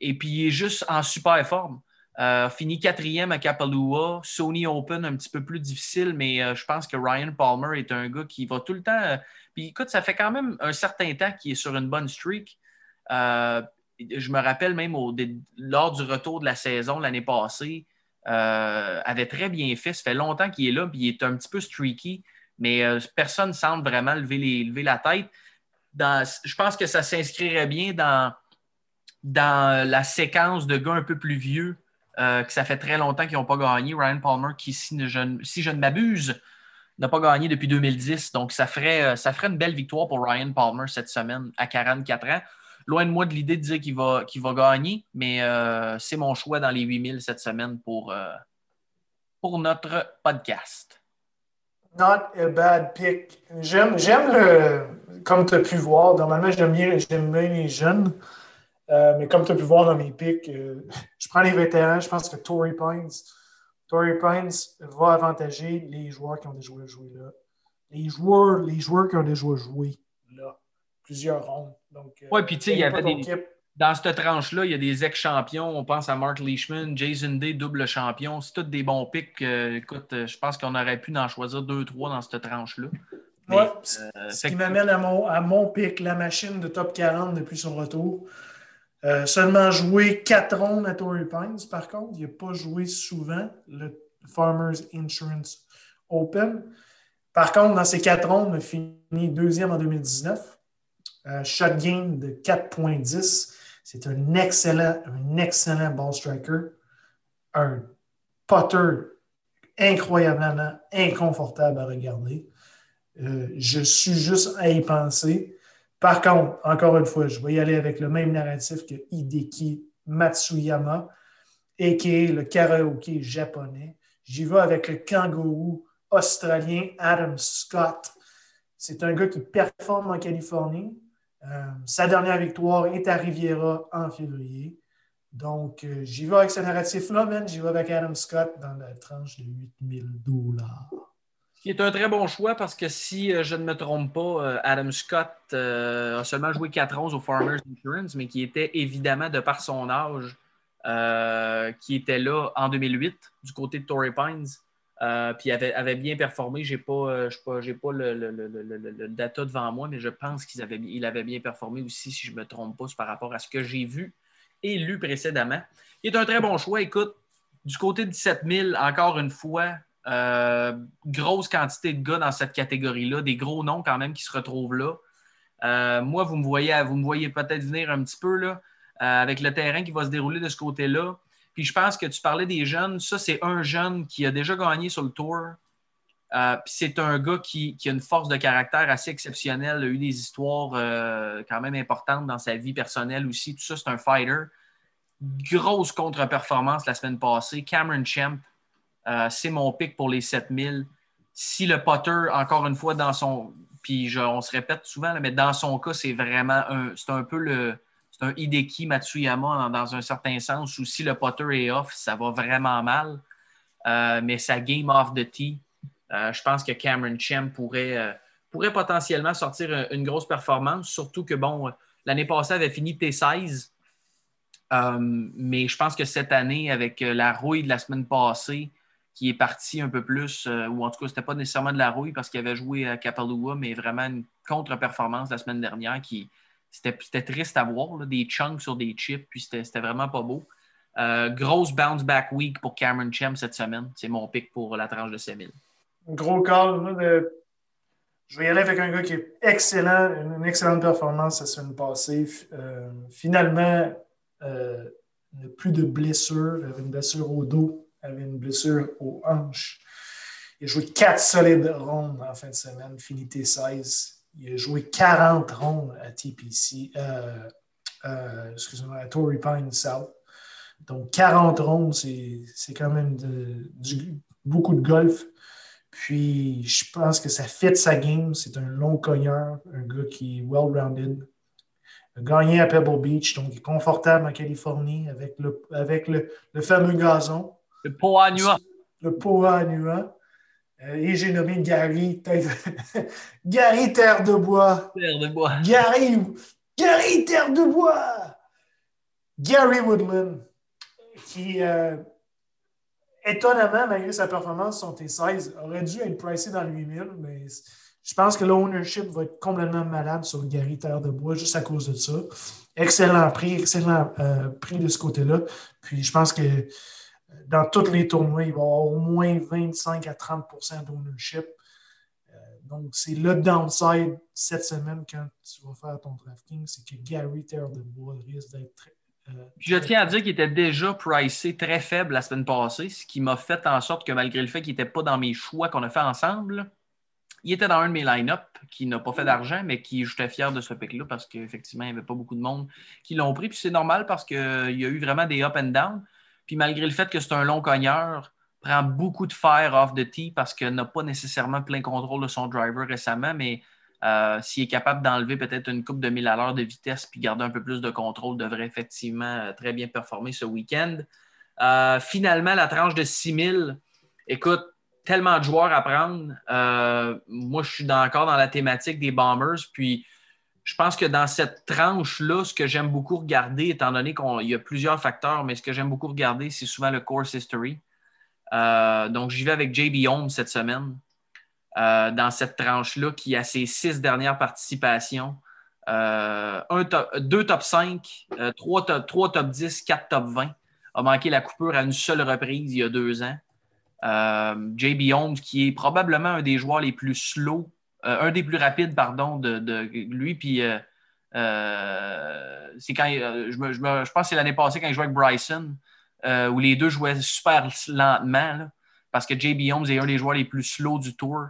Et puis, il est juste en super forme. Euh, fini quatrième à Kapalua. Sony Open, un petit peu plus difficile, mais euh, je pense que Ryan Palmer est un gars qui va tout le temps. Euh, puis écoute, ça fait quand même un certain temps qu'il est sur une bonne streak. je me rappelle même lors du retour de la saison l'année passée, avait très bien fait. Ça fait longtemps qu'il est là, puis il est un petit peu streaky, mais personne ne semble vraiment lever, la tête. je pense que ça s'inscrirait bien dans, dans la séquence de gars un peu plus vieux euh, que ça fait très longtemps qu'ils n'ont pas gagné. Ryan Palmer, qui, si je, ne m'abuse, n'a pas gagné depuis 2010. Donc, ça ferait, euh, ça ferait une belle victoire pour Ryan Palmer cette semaine à 44 ans. Loin de moi de l'idée de dire qu'il va, va gagner, mais euh, c'est mon choix dans les 8000 cette semaine pour, pour notre podcast. Not a bad pick. J'aime, le. Comme tu as pu voir, normalement, j'aime bien les jeunes. Euh, mais comme tu as pu voir dans mes pics, euh, je prends les vétérans. Je pense que Tory Pines, Tory Pines va avantager les joueurs qui ont déjà joué là. Les joueurs, les joueurs qui ont déjà joué là. Plusieurs rondes. Euh, oui, puis tu sais, il y avait des. Dans cette tranche-là, il y a des ex-champions. On pense à Mark Leishman, Jason Day, double champion. C'est tous des bons pics. écoute, je pense qu'on aurait pu en choisir deux, trois dans cette tranche-là. Oui, ce qui m'amène à mon, à mon pic, la machine de top 40 depuis son retour. Euh, seulement joué quatre rondes à Torrey Pines, par contre. Il n'a pas joué souvent le Farmers Insurance Open. Par contre, dans ces quatre rondes, il a fini deuxième en 2019. Euh, shot game de 4.10. C'est un excellent, un excellent ball striker. Un putter incroyablement inconfortable à regarder. Euh, je suis juste à y penser. Par contre, encore une fois, je vais y aller avec le même narratif que Hideki Matsuyama, et qui est le karaoké japonais. J'y vais avec le kangourou australien Adam Scott. C'est un gars qui performe en Californie. Euh, sa dernière victoire est à Riviera en février. Donc, euh, j'y vais avec ce narratif-là, J'y vais avec Adam Scott dans la tranche de 8000 dollars qui est un très bon choix parce que si euh, je ne me trompe pas, euh, Adam Scott euh, a seulement joué 4 ans au Farmers Insurance, mais qui était évidemment, de par son âge, qui était là en 2008 du côté de Torrey Pines. puis avait, bien performé. Je n'ai pas, pas, pas le, data devant moi, mais je pense qu'il avait, il avait bien performé aussi, si je ne me trompe pas, par rapport à ce que j'ai vu et lu précédemment. Il est un très bon choix. Écoute, du côté de 17 000, encore une fois, euh, grosse quantité de gars dans cette catégorie-là, des gros noms quand même qui se retrouvent là. Euh, moi, vous me voyez, vous me voyez peut-être venir un petit peu euh, avec le terrain qui va se dérouler de ce côté-là. Puis je pense que tu parlais des jeunes. Ça, c'est un jeune qui a déjà gagné sur le tour. c'est un gars qui, qui, a une force de caractère assez exceptionnelle, a eu des histoires quand même importantes dans sa vie personnelle aussi. Tout ça, c'est un fighter. Grosse contre-performance la semaine passée. Cameron Champ, euh, c'est mon pic pour les 7000. Si le Potter, encore une fois, dans son. Puis on se répète souvent, mais dans son cas, c'est vraiment un. C'est un peu le. C'est un Hideki Matsuyama dans, un certain sens où si le Potter est off, ça va vraiment mal. Euh, mais sa game off the tee, euh, je pense que Cameron Chem pourrait, pourrait potentiellement sortir une grosse performance, surtout que, bon, l'année passée avait fini T16. mais je pense que cette année, avec la rouille de la semaine passée, qui est parti un peu plus, euh, ou en tout cas, c'était pas nécessairement de la rouille parce qu'il avait joué à Kapalua, mais vraiment une contre-performance la semaine dernière qui c'était triste à voir, des chunks sur des chips, puis c'était vraiment pas beau. Euh, grosse bounce back week pour Cameron Chem cette semaine. C'est mon pic pour la tranche de 7000. Gros call. Je vais y aller avec un gars qui est excellent, une excellente performance la semaine passée. Euh, finalement, plus de blessure, une blessure au dos avait une blessure aux hanches. Il a joué quatre solides rondes en fin de semaine, fini T16. Il a joué 40 rondes à TPC, euh, euh, excusez-moi, à Torrey Pine South. Donc, 40 rondes, c'est quand même beaucoup de golf. Puis, je pense que ça fit sa game. C'est un long cogneur, un gars qui est well-rounded. Gagné à Pebble Beach, donc il est confortable en Californie avec le, avec le, fameux gazon. Le Poa Nua. Le Poa Nua. Euh, et j'ai nommé Gary, Gary Terre de Bois. Terre de Bois. Gary, Gary Terre de Bois. Gary Woodland, qui, euh, étonnamment, malgré sa performance son T16, aurait dû être pricé dans le 8000, mais je pense que l'ownership va être complètement malade sur Gary Terre de Bois juste à cause de ça. Excellent prix, excellent euh, prix de ce côté-là. Puis je pense que dans tous les tournois, il va y avoir au moins 25 à 30% d'ownership. Euh, donc, c'est le downside cette semaine quand tu vas faire ton drafting, c'est que Gary Terre de Bois risque d'être très. Euh, je tiens à dire qu'il était déjà pricé très faible la semaine passée, ce qui m'a fait en sorte que malgré le fait qu'il n'était pas dans mes choix qu'on a fait ensemble, il était dans un de mes line-up qui n'a pas fait d'argent, mais qui j'étais fier de ce pic-là parce qu'effectivement, il n'y avait pas beaucoup de monde qui l'ont pris. Puis c'est normal parce qu'il y a eu vraiment des up and down. Puis malgré le fait que c'est un long cogneur, prend beaucoup de fer off the tee parce qu'il n'a pas nécessairement plein contrôle de son driver récemment, mais euh, s'il est capable d'enlever peut-être une coupe de 1000 à l'heure de vitesse puis garder un peu plus de contrôle, devrait effectivement euh, très bien performer ce week-end. Euh, finalement, la tranche de 6000, écoute, tellement de joueurs à prendre. moi, je suis encore dans la thématique des Bombers, puis je pense que dans cette tranche-là, ce que j'aime beaucoup regarder, étant donné qu'il y a plusieurs facteurs, mais ce que j'aime beaucoup regarder, c'est souvent le course history. Euh, donc, j'y vais avec JB Holmes cette semaine, euh, dans cette tranche-là, qui a ses six dernières participations. Euh, deux top 5, trois, top, top 10, quatre top 20. A manqué la coupure à une seule reprise il y a deux ans. JB Holmes, qui est probablement un des joueurs les plus slow un des plus rapides, pardon, de, lui. Puis euh, euh, quand je, pense que c'est l'année passée quand il jouait avec Bryson, où les deux jouaient super lentement, parce que JB Holmes est un des joueurs les plus slow du tour.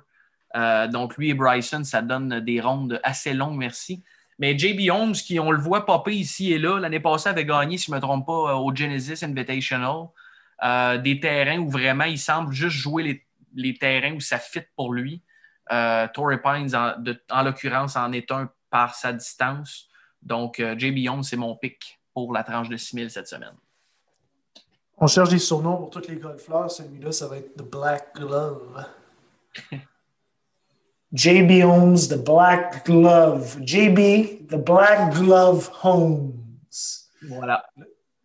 donc lui et Bryson, ça donne des rondes assez longues, merci. Mais JB Holmes, qui on le voit popper ici et là, l'année passée avait gagné, si je ne me trompe pas, au Genesis Invitational. des terrains où vraiment il semble juste jouer les, les terrains où ça fit pour lui. Euh, Torrey Pines, en, l'occurrence, en est un par sa distance. Donc, euh, JB Holmes, c'est mon pick pour la tranche de 6000 cette semaine. On cherche des surnoms pour tous les golfeurs. Celui-là, ça va être The Black Glove. JB Holmes, The Black Glove. JB, The Black Glove Holmes. Voilà.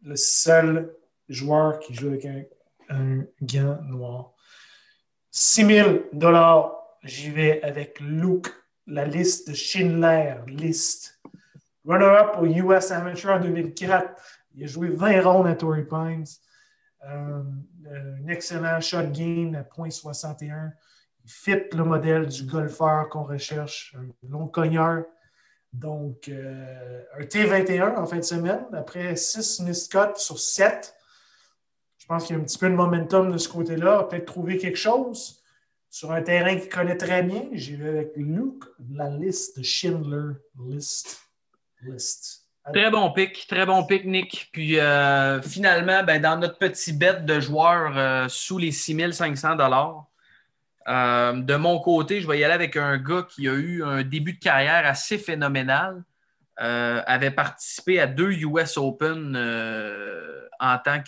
Le, seul joueur qui joue avec un, un gant noir. 6000 dollars j'y vais avec Luke, la liste de Schindler, liste. Runner-up au US Amateur 2004. Il a joué 20 rondes à Torrey Pines. Euh, un excellent shot game à .61. Il fit le modèle du golfeur qu'on recherche, un long cogneur. Donc, euh, un T21 en fin de semaine, après 6 missed cuts sur 7. Je pense qu'il y a un petit peu de momentum de ce côté-là. Peut-être trouver quelque chose sur un terrain qu'il connaît très bien, j'y vais avec Luke, la liste de Schindler List. List. Très bon pic, très bon pic, Nick. Puis euh, finalement, ben, dans notre petit bet de joueurs euh, sous les 6500 euh, de mon côté, je vais y aller avec un gars qui a eu un début de carrière assez phénoménal. avait participé à deux US Open en tant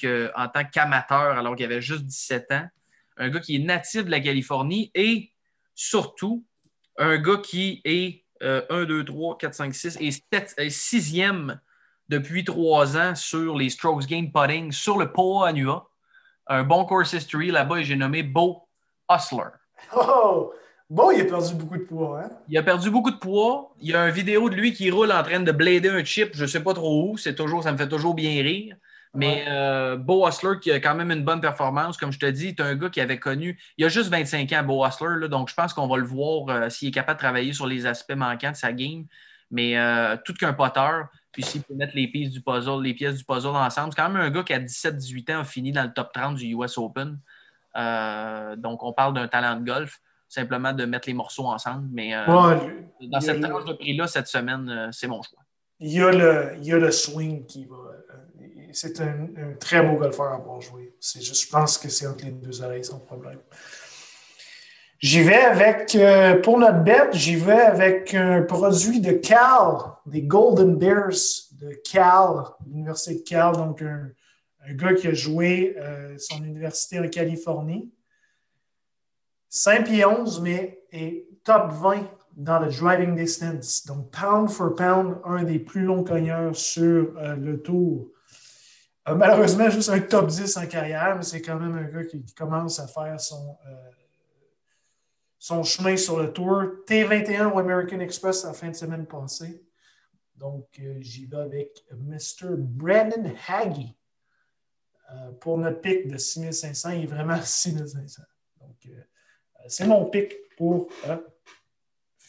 qu'amateur alors qu'il avait juste 17 ans un gars qui est natif de la Californie et surtout un gars qui est 1, 2, 3, 4, 5, 6 et 7, 6e depuis trois ans sur les strokes game putting sur le Poa Anua. Un bon course history là-bas et j'ai nommé Beau Hustler. Oh! Beau, il a perdu beaucoup de poids. Hein? Il a perdu beaucoup de poids. Il y a une vidéo de lui qui roule en train de blader un chip, je ne sais pas trop où. C'est toujours, ça me fait toujours bien rire. Mais euh, Beau Hustler, qui a quand même une bonne performance, comme je te dis, c'est un gars qui avait connu. Il a juste 25 ans, Beau Hustler, donc je pense qu'on va le voir euh, s'il est capable de travailler sur les aspects manquants de sa game. Mais euh, tout qu'un poteur, puis s'il peut mettre les pièces du puzzle, les pièces du puzzle ensemble, c'est quand même un gars qui, à 17-18 ans, a fini dans le top 30 du US Open. donc, on parle d'un talent de golf, simplement de mettre les morceaux ensemble. Mais dans cette tranche de prix-là, cette semaine, c'est mon choix. il y a le, il y a le swing qui va. C'est un, très beau golfeur à voir jouer. Juste, je pense que c'est entre les deux oreilles son problème. J'y vais avec, euh, pour notre bête, j'y vais avec un produit de Cal, des Golden Bears de Cal, l'Université de Cal, donc un, un gars qui a joué euh, son université en Californie. 5 pieds 11, mais est top 20 dans le driving distance. Donc, pound for pound, un des plus longs cogneurs sur euh, le tour. Euh, malheureusement, juste un top 10 en carrière, mais c'est quand même un gars qui, commence à faire son, euh, son chemin sur le tour. T21 au American Express la fin de semaine passée. Donc, j'y vais avec Mr. Brandon Haggy pour notre pic de 6500. Il est vraiment 6500. Donc, c'est mon pic pour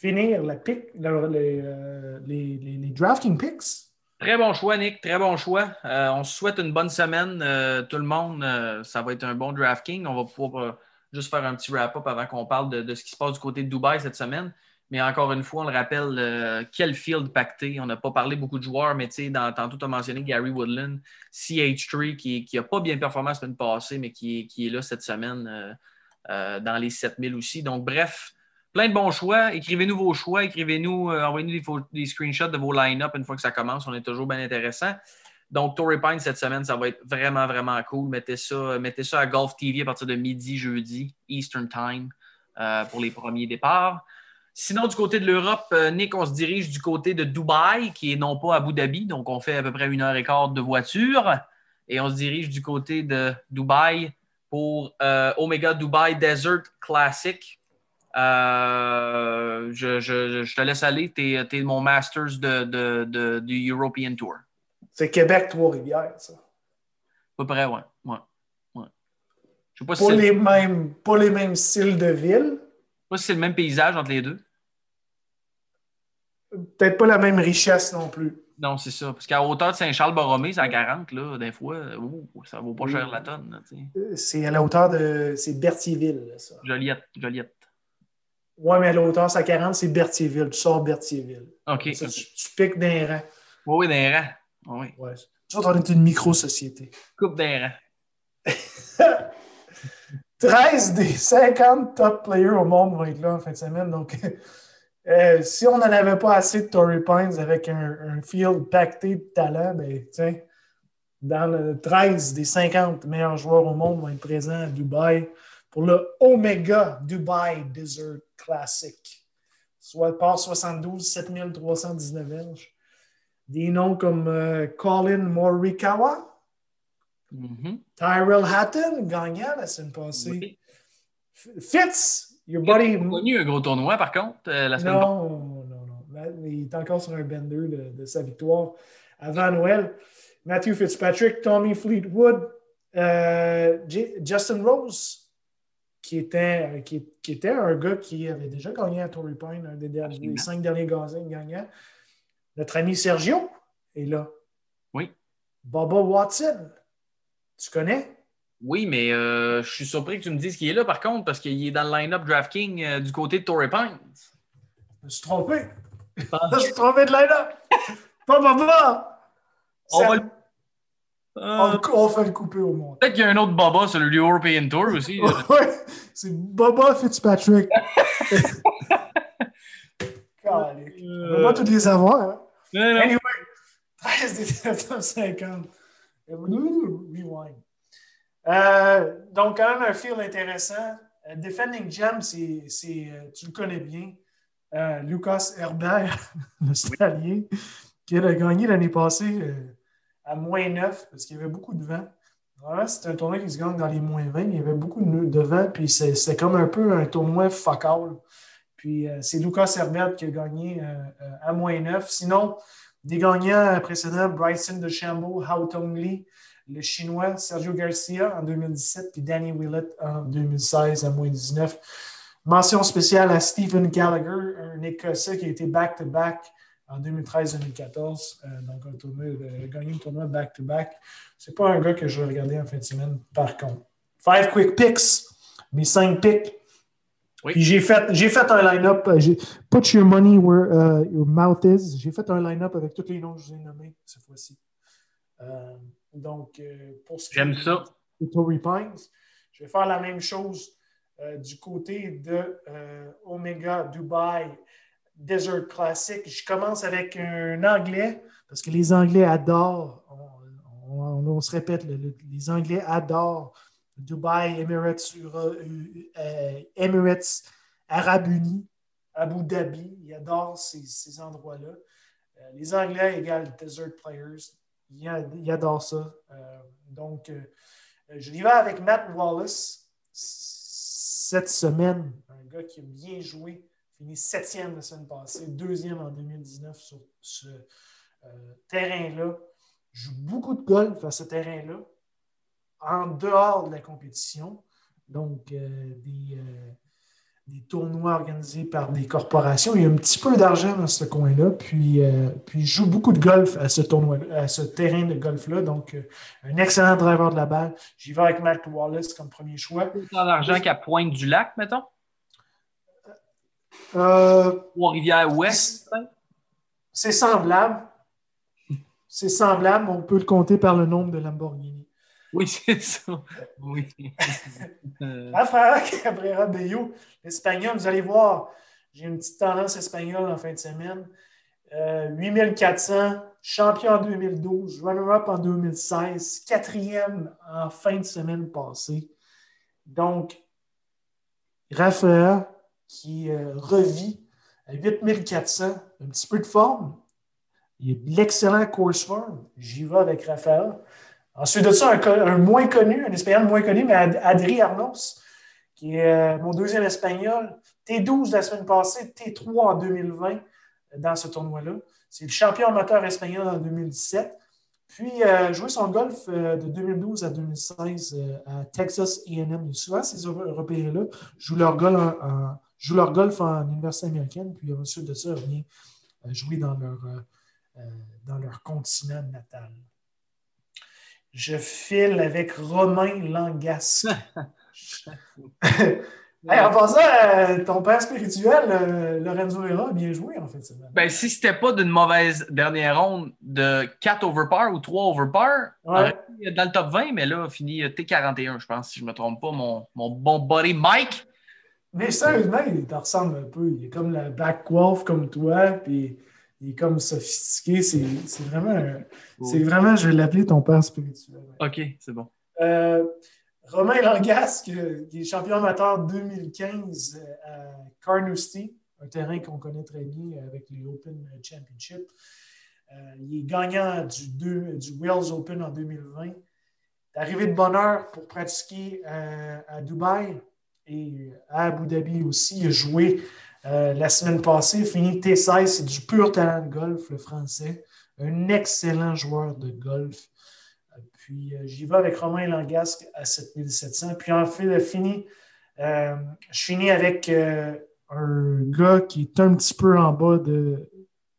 finir la euh, les, drafting picks. Très bon choix, Nick. Très bon choix. Euh, on se souhaite une bonne semaine. Euh, tout le monde, ça va être un bon drafting. On va pouvoir juste faire un petit wrap-up avant qu'on parle de, ce qui se passe du côté de Dubaï cette semaine. Mais encore une fois, on le rappelle, quel field pacté. On n'a pas parlé beaucoup de joueurs, mais dans, tantôt, tu as mentionné Gary Woodland, CH3, qui n'a pas bien performé la semaine passée, mais qui, qui est là cette semaine dans les 7000 aussi. Donc, bref, Plein de bons choix. Écrivez-nous vos choix. Écrivez-nous, euh, envoyez-nous des, screenshots de vos line-up une fois que ça commence. On est toujours bien intéressant. Donc, Tory Pine, cette semaine, ça va être vraiment, vraiment cool. Mettez ça, mettez ça à Golf TV à partir de midi, jeudi, Eastern Time, euh, pour les premiers départs. Sinon, du côté de l'Europe, euh, Nick, on se dirige du côté de Dubaï, qui est non pas Abu Dhabi. Donc, on fait à peu près une heure et quart de voiture. Et on se dirige du côté de Dubaï pour Omega Dubai Desert Classic. Euh, je, te laisse aller. Tu es, mon Masters de, du European Tour. C'est Québec, Trois-Rivières, ça. À peu près, ouais. ouais. Je sais pas, si les mêmes, pas les mêmes styles de ville. pas si c'est le même paysage entre les deux. Peut-être pas la même richesse non plus. Non, c'est ça. Parce qu'à hauteur de Saint-Charles-Borromée, c'est à 40, là, des fois, ça vaut pas cher la tonne. Euh, c'est à la hauteur de. C'est Berthierville, ça. Joliette, Joliette. Oui, mais à l'auteur, c'est à 40, c'est Berthierville. Tu sors Berthierville. OK. Tu, piques d'un rang. Oui, oui, d'un rang. Oui. Ouais. Tu vois, on est une micro-société. Coupe d'un rang. 13 des 50 top players au monde vont être là en fin de semaine. Donc, euh, si on n'en avait pas assez de Tory Pines avec un, field pacté de talent, ben, tiens, dans le 13 des 50 meilleurs joueurs au monde vont être présents à Dubaï pour le Omega Dubai Desert Classic. Soit par 72, 7319 verges. Des noms comme euh, Colin Morikawa, mm-hmm. Tyrell Hatton, gagnant la semaine passée. Fitz, your buddy. Il a connu un gros tournoi, par contre, euh, la semaine Non, non, non. Il est encore sur un bender de, de sa victoire avant Noël. Matthew Fitzpatrick, Tommy Fleetwood, euh, Justin Rose, qui était, qui, était un gars qui avait déjà gagné à Torrey Pine, un des, cinq derniers gagnants. Notre ami Sergio est là. Oui. Baba Watson, tu connais? Oui, mais euh, je suis surpris que tu me dises qu'il est là, par contre, parce qu'il est dans le line-up DraftKings euh, du côté de Torrey Pines. Je me suis trompé. je me suis trompé de line-up. Pas Baba! On va, euh, on, fait le couper au monde. Peut-être qu'il y a un autre Baba sur le European Tour aussi. oui, c'est Baba Fitzpatrick. on va pas tous les avoir. Hein. Anyway, 13 des 750. Rewind. Euh, donc, quand même un feel intéressant. Euh, Defending Gem, c'est, tu le connais bien. Lucas Herbert, l'Australien, qui a gagné l'année passée à moins 9 parce qu'il y avait beaucoup de vent. c'était un tournoi qui se gagne dans les moins 20, il y avait beaucoup de vent, puis c'était comme un peu un tournoi focal. Puis euh, c'est Lucas Herbert qui a gagné euh, euh, à moins 9. Sinon, des gagnants précédents, Bryson DeChambeau, Hao Tong Lee, le Chinois Sergio Garcia en 2017, puis Danny Willett en 2016 à moins 19. Mention spéciale à Stephen Gallagher, un Écossais qui a été back-to-back en 2013-2014. Euh, donc, un tournoi, euh, gagné le tournoi back-to-back. Ce n'est pas un gars que je vais regarder en fin de semaine, par contre. Five quick picks. Mes cinq picks. Puis j'ai fait, j'ai fait un line-up. euh, Put your money where uh, your mouth is. J'ai fait un line-up avec tous les noms que je vous ai nommés cette fois-ci. Euh, donc, pour ce qui J'aime est ça. de Torrey Pines, je vais faire la même chose du côté de Omega Dubai Desert Classic. Je commence avec un anglais parce que les Anglais adorent. On, se répète, le- le- les Anglais adorent Dubaï, Emirates, Ura- euh, Emirates Arabes Unis, Abu Dhabi. Ils adorent ces, ces endroits-là. Euh, les Anglais égale Desert Players. Ils, adorent ça. Euh, donc, euh, je y vais avec Matt Wallace cette semaine. Un gars qui a bien joué, fini septième la semaine passée, deuxième en 2019 sur ce euh, terrain-là. Joue beaucoup de golf à ce terrain-là, en dehors de la compétition. Donc, euh, des, euh, des tournois organisés par des corporations. Il y a un petit peu d'argent dans ce coin-là. Puis, puis il joue beaucoup de golf à ce tournoi, à ce terrain de golf-là. Donc, un excellent driver de la balle. J'y vais avec Matt Wallace comme premier choix. Autant d'argent qu'à Pointe-du-Lac, mettons? Euh, Trois-Rivières-Ouest. c'est semblable. C'est semblable. On peut le compter par le nombre de Lamborghini. Oui, c'est ça. Oui. Euh, Rafael Cabrera Bello, l'espagnol, vous allez voir, j'ai une petite tendance espagnole en fin de semaine. Euh, 8400, champion en 2012, runner-up en 2016, quatrième en fin de semaine passée. Donc, Rafael qui euh, revit à 8400, un petit peu de forme. Il a de l'excellent course form. J'y vais avec Rafael. Ensuite de ça, un, moins connu, un espagnol moins connu, mais Ad- Adri Arnos, qui est euh, mon deuxième espagnol. T12 la semaine passée, T3 en 2020 euh, dans ce tournoi-là. C'est le champion amateur espagnol en 2017. Puis, euh, joué son golf de 2012 à 2016 euh, à Texas A&M. Y souvent ces Européens-là jouent leur golf en- jouent leur golf en université américaine, puis ensuite de ça, ils reviennent euh, jouer dans leur, euh, euh, dans leur continent natal. Je file avec Romain Langasque. Hey, en passant, euh, ton père spirituel, euh, Lorenzo Herra, a bien joué en fait. Ben, si c'était pas d'une mauvaise dernière ronde de 4 over par ou 3 over par, Ouais. dans le top 20, mais là, fini T41, je pense, si je ne me trompe pas, mon, mon bon buddy Mike. Mais sérieusement, il te ressemble un peu. Il est comme la back wolf comme toi, puis il est comme sophistiqué. C'est c'est vraiment, un- c'est vraiment, je vais l'appeler ton père spirituel. OK, c'est bon. Euh, Romain Langasque, qui est champion amateur 2015 euh, à Carnoustie, un terrain qu'on connaît très bien avec les Open Championship. Euh, il est gagnant du, deux- du Wells Open en 2020. Il est arrivé de bonne heure pour pratiquer euh, à Dubaï et à Abu Dhabi aussi. Il a joué euh, la semaine passée, fini T16. C'est du pur talent de golf, le français. Un excellent joueur de golf. Euh, Puis euh, j'y vais avec Romain Langasque à 7700. Puis en fait, fini, euh, je finis avec euh, un gars qui est un petit peu en bas de.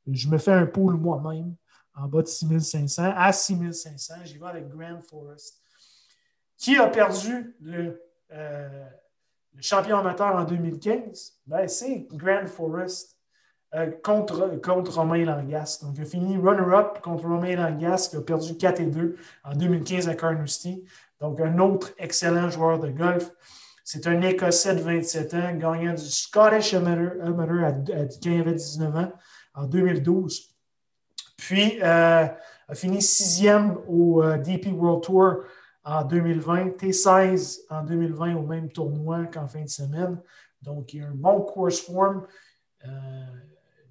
Je me fais un pool moi-même en bas de 6500 à 6500. J'y vais avec Grand Forest. Qui a perdu le, euh, le champion amateur en 2015? Ben, c'est Grand Forest euh, contre, Romain Langasque. Donc, il a fini runner-up contre Romain Langasque, qui a perdu 4 et 2 en 2015 à Carnoustie. Donc, un autre excellent joueur de golf. C'est un Écossais de 27 ans, gagnant du Scottish Amateur, à, à- quand il avait 19 ans en 2012. Puis, euh, a fini sixième au euh, DP World Tour en 2020, T16 en 2020 au même tournoi qu'en fin de semaine. Donc, il y a un bon course form, euh,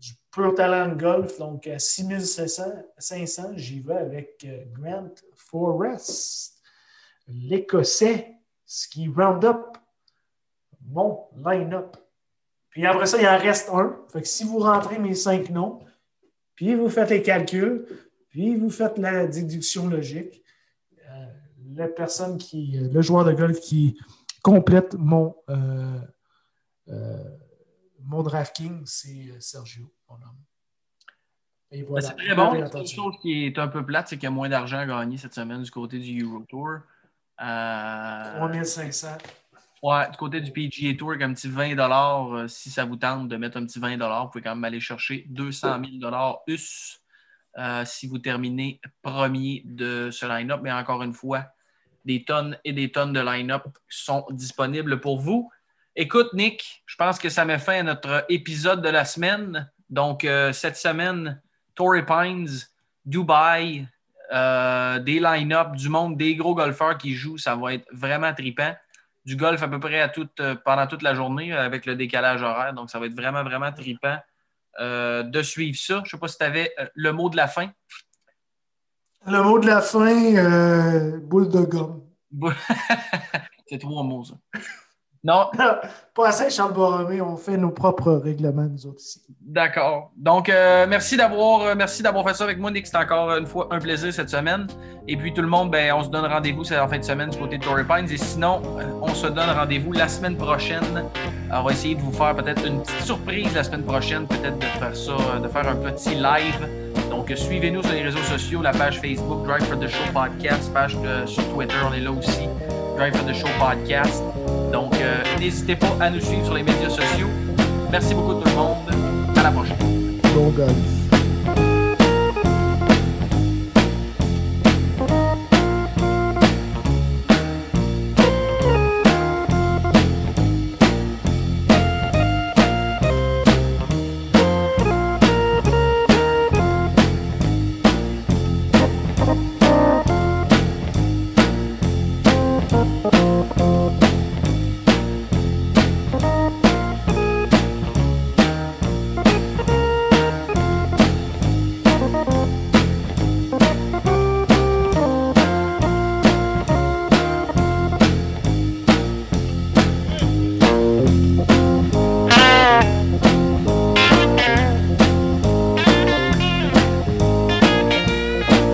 du pur talent de golf. Donc, à 6500, 500, j'y vais avec euh, Grant Forrest, l'Écossais, ski round-up, mon line-up. Puis après ça, il en reste un. Fait que si vous rentrez mes cinq noms, puis vous faites les calculs, puis vous faites la déduction logique, la personne qui, euh, le joueur de golf qui complète mon, euh, euh, mon DraftKings, c'est euh, Sergio, mon homme. Et Ben, voilà. c'est très bon. La seule chose qui est un peu plate, c'est qu'il y a moins d'argent à gagner cette semaine du côté du Euro Tour. Euh, 3500. Ouais, du côté du PGA Tour, avec un petit 20 euh, si ça vous tente de mettre un petit 20 vous pouvez quand même aller chercher 200 000 US si vous terminez premier de ce line-up. Mais encore une fois, des tonnes et des tonnes de line-up sont disponibles pour vous. Écoute, Nick, je pense que ça met fin à notre épisode de la semaine. Donc, euh, cette semaine, Torrey Pines, Dubaï, euh, des line-up, du monde, des gros golfeurs qui jouent, ça va être vraiment tripant du golf à peu près euh, pendant toute la journée avec le décalage horaire. Donc, ça va être vraiment, vraiment tripant de suivre ça. Je ne sais pas si tu avais le mot de la fin. Le mot de la fin, boule de gomme. C'est trois mots, ça. Non. Pas assez, Charles Borromé, on fait nos propres règlements, nous autres ici. D'accord. Donc, euh, merci d'avoir euh, merci d'avoir fait ça avec moi, Nick. C'était encore une fois un plaisir cette semaine. Et puis, tout le monde, ben, on se donne rendez-vous cette fin de semaine du côté de Torrey Pines. Et sinon, euh, on se donne rendez-vous la semaine prochaine. on va essayer de vous faire peut-être une petite surprise la semaine prochaine, peut-être de faire ça, de faire un petit live. Donc, suivez-nous sur les réseaux sociaux, la page Facebook, Drive for the Show Podcast, page sur Twitter, on est là aussi, Drive for the Show Podcast. Donc, n'hésitez pas nous suivre sur les médias sociaux. Merci beaucoup tout le monde. À la prochaine.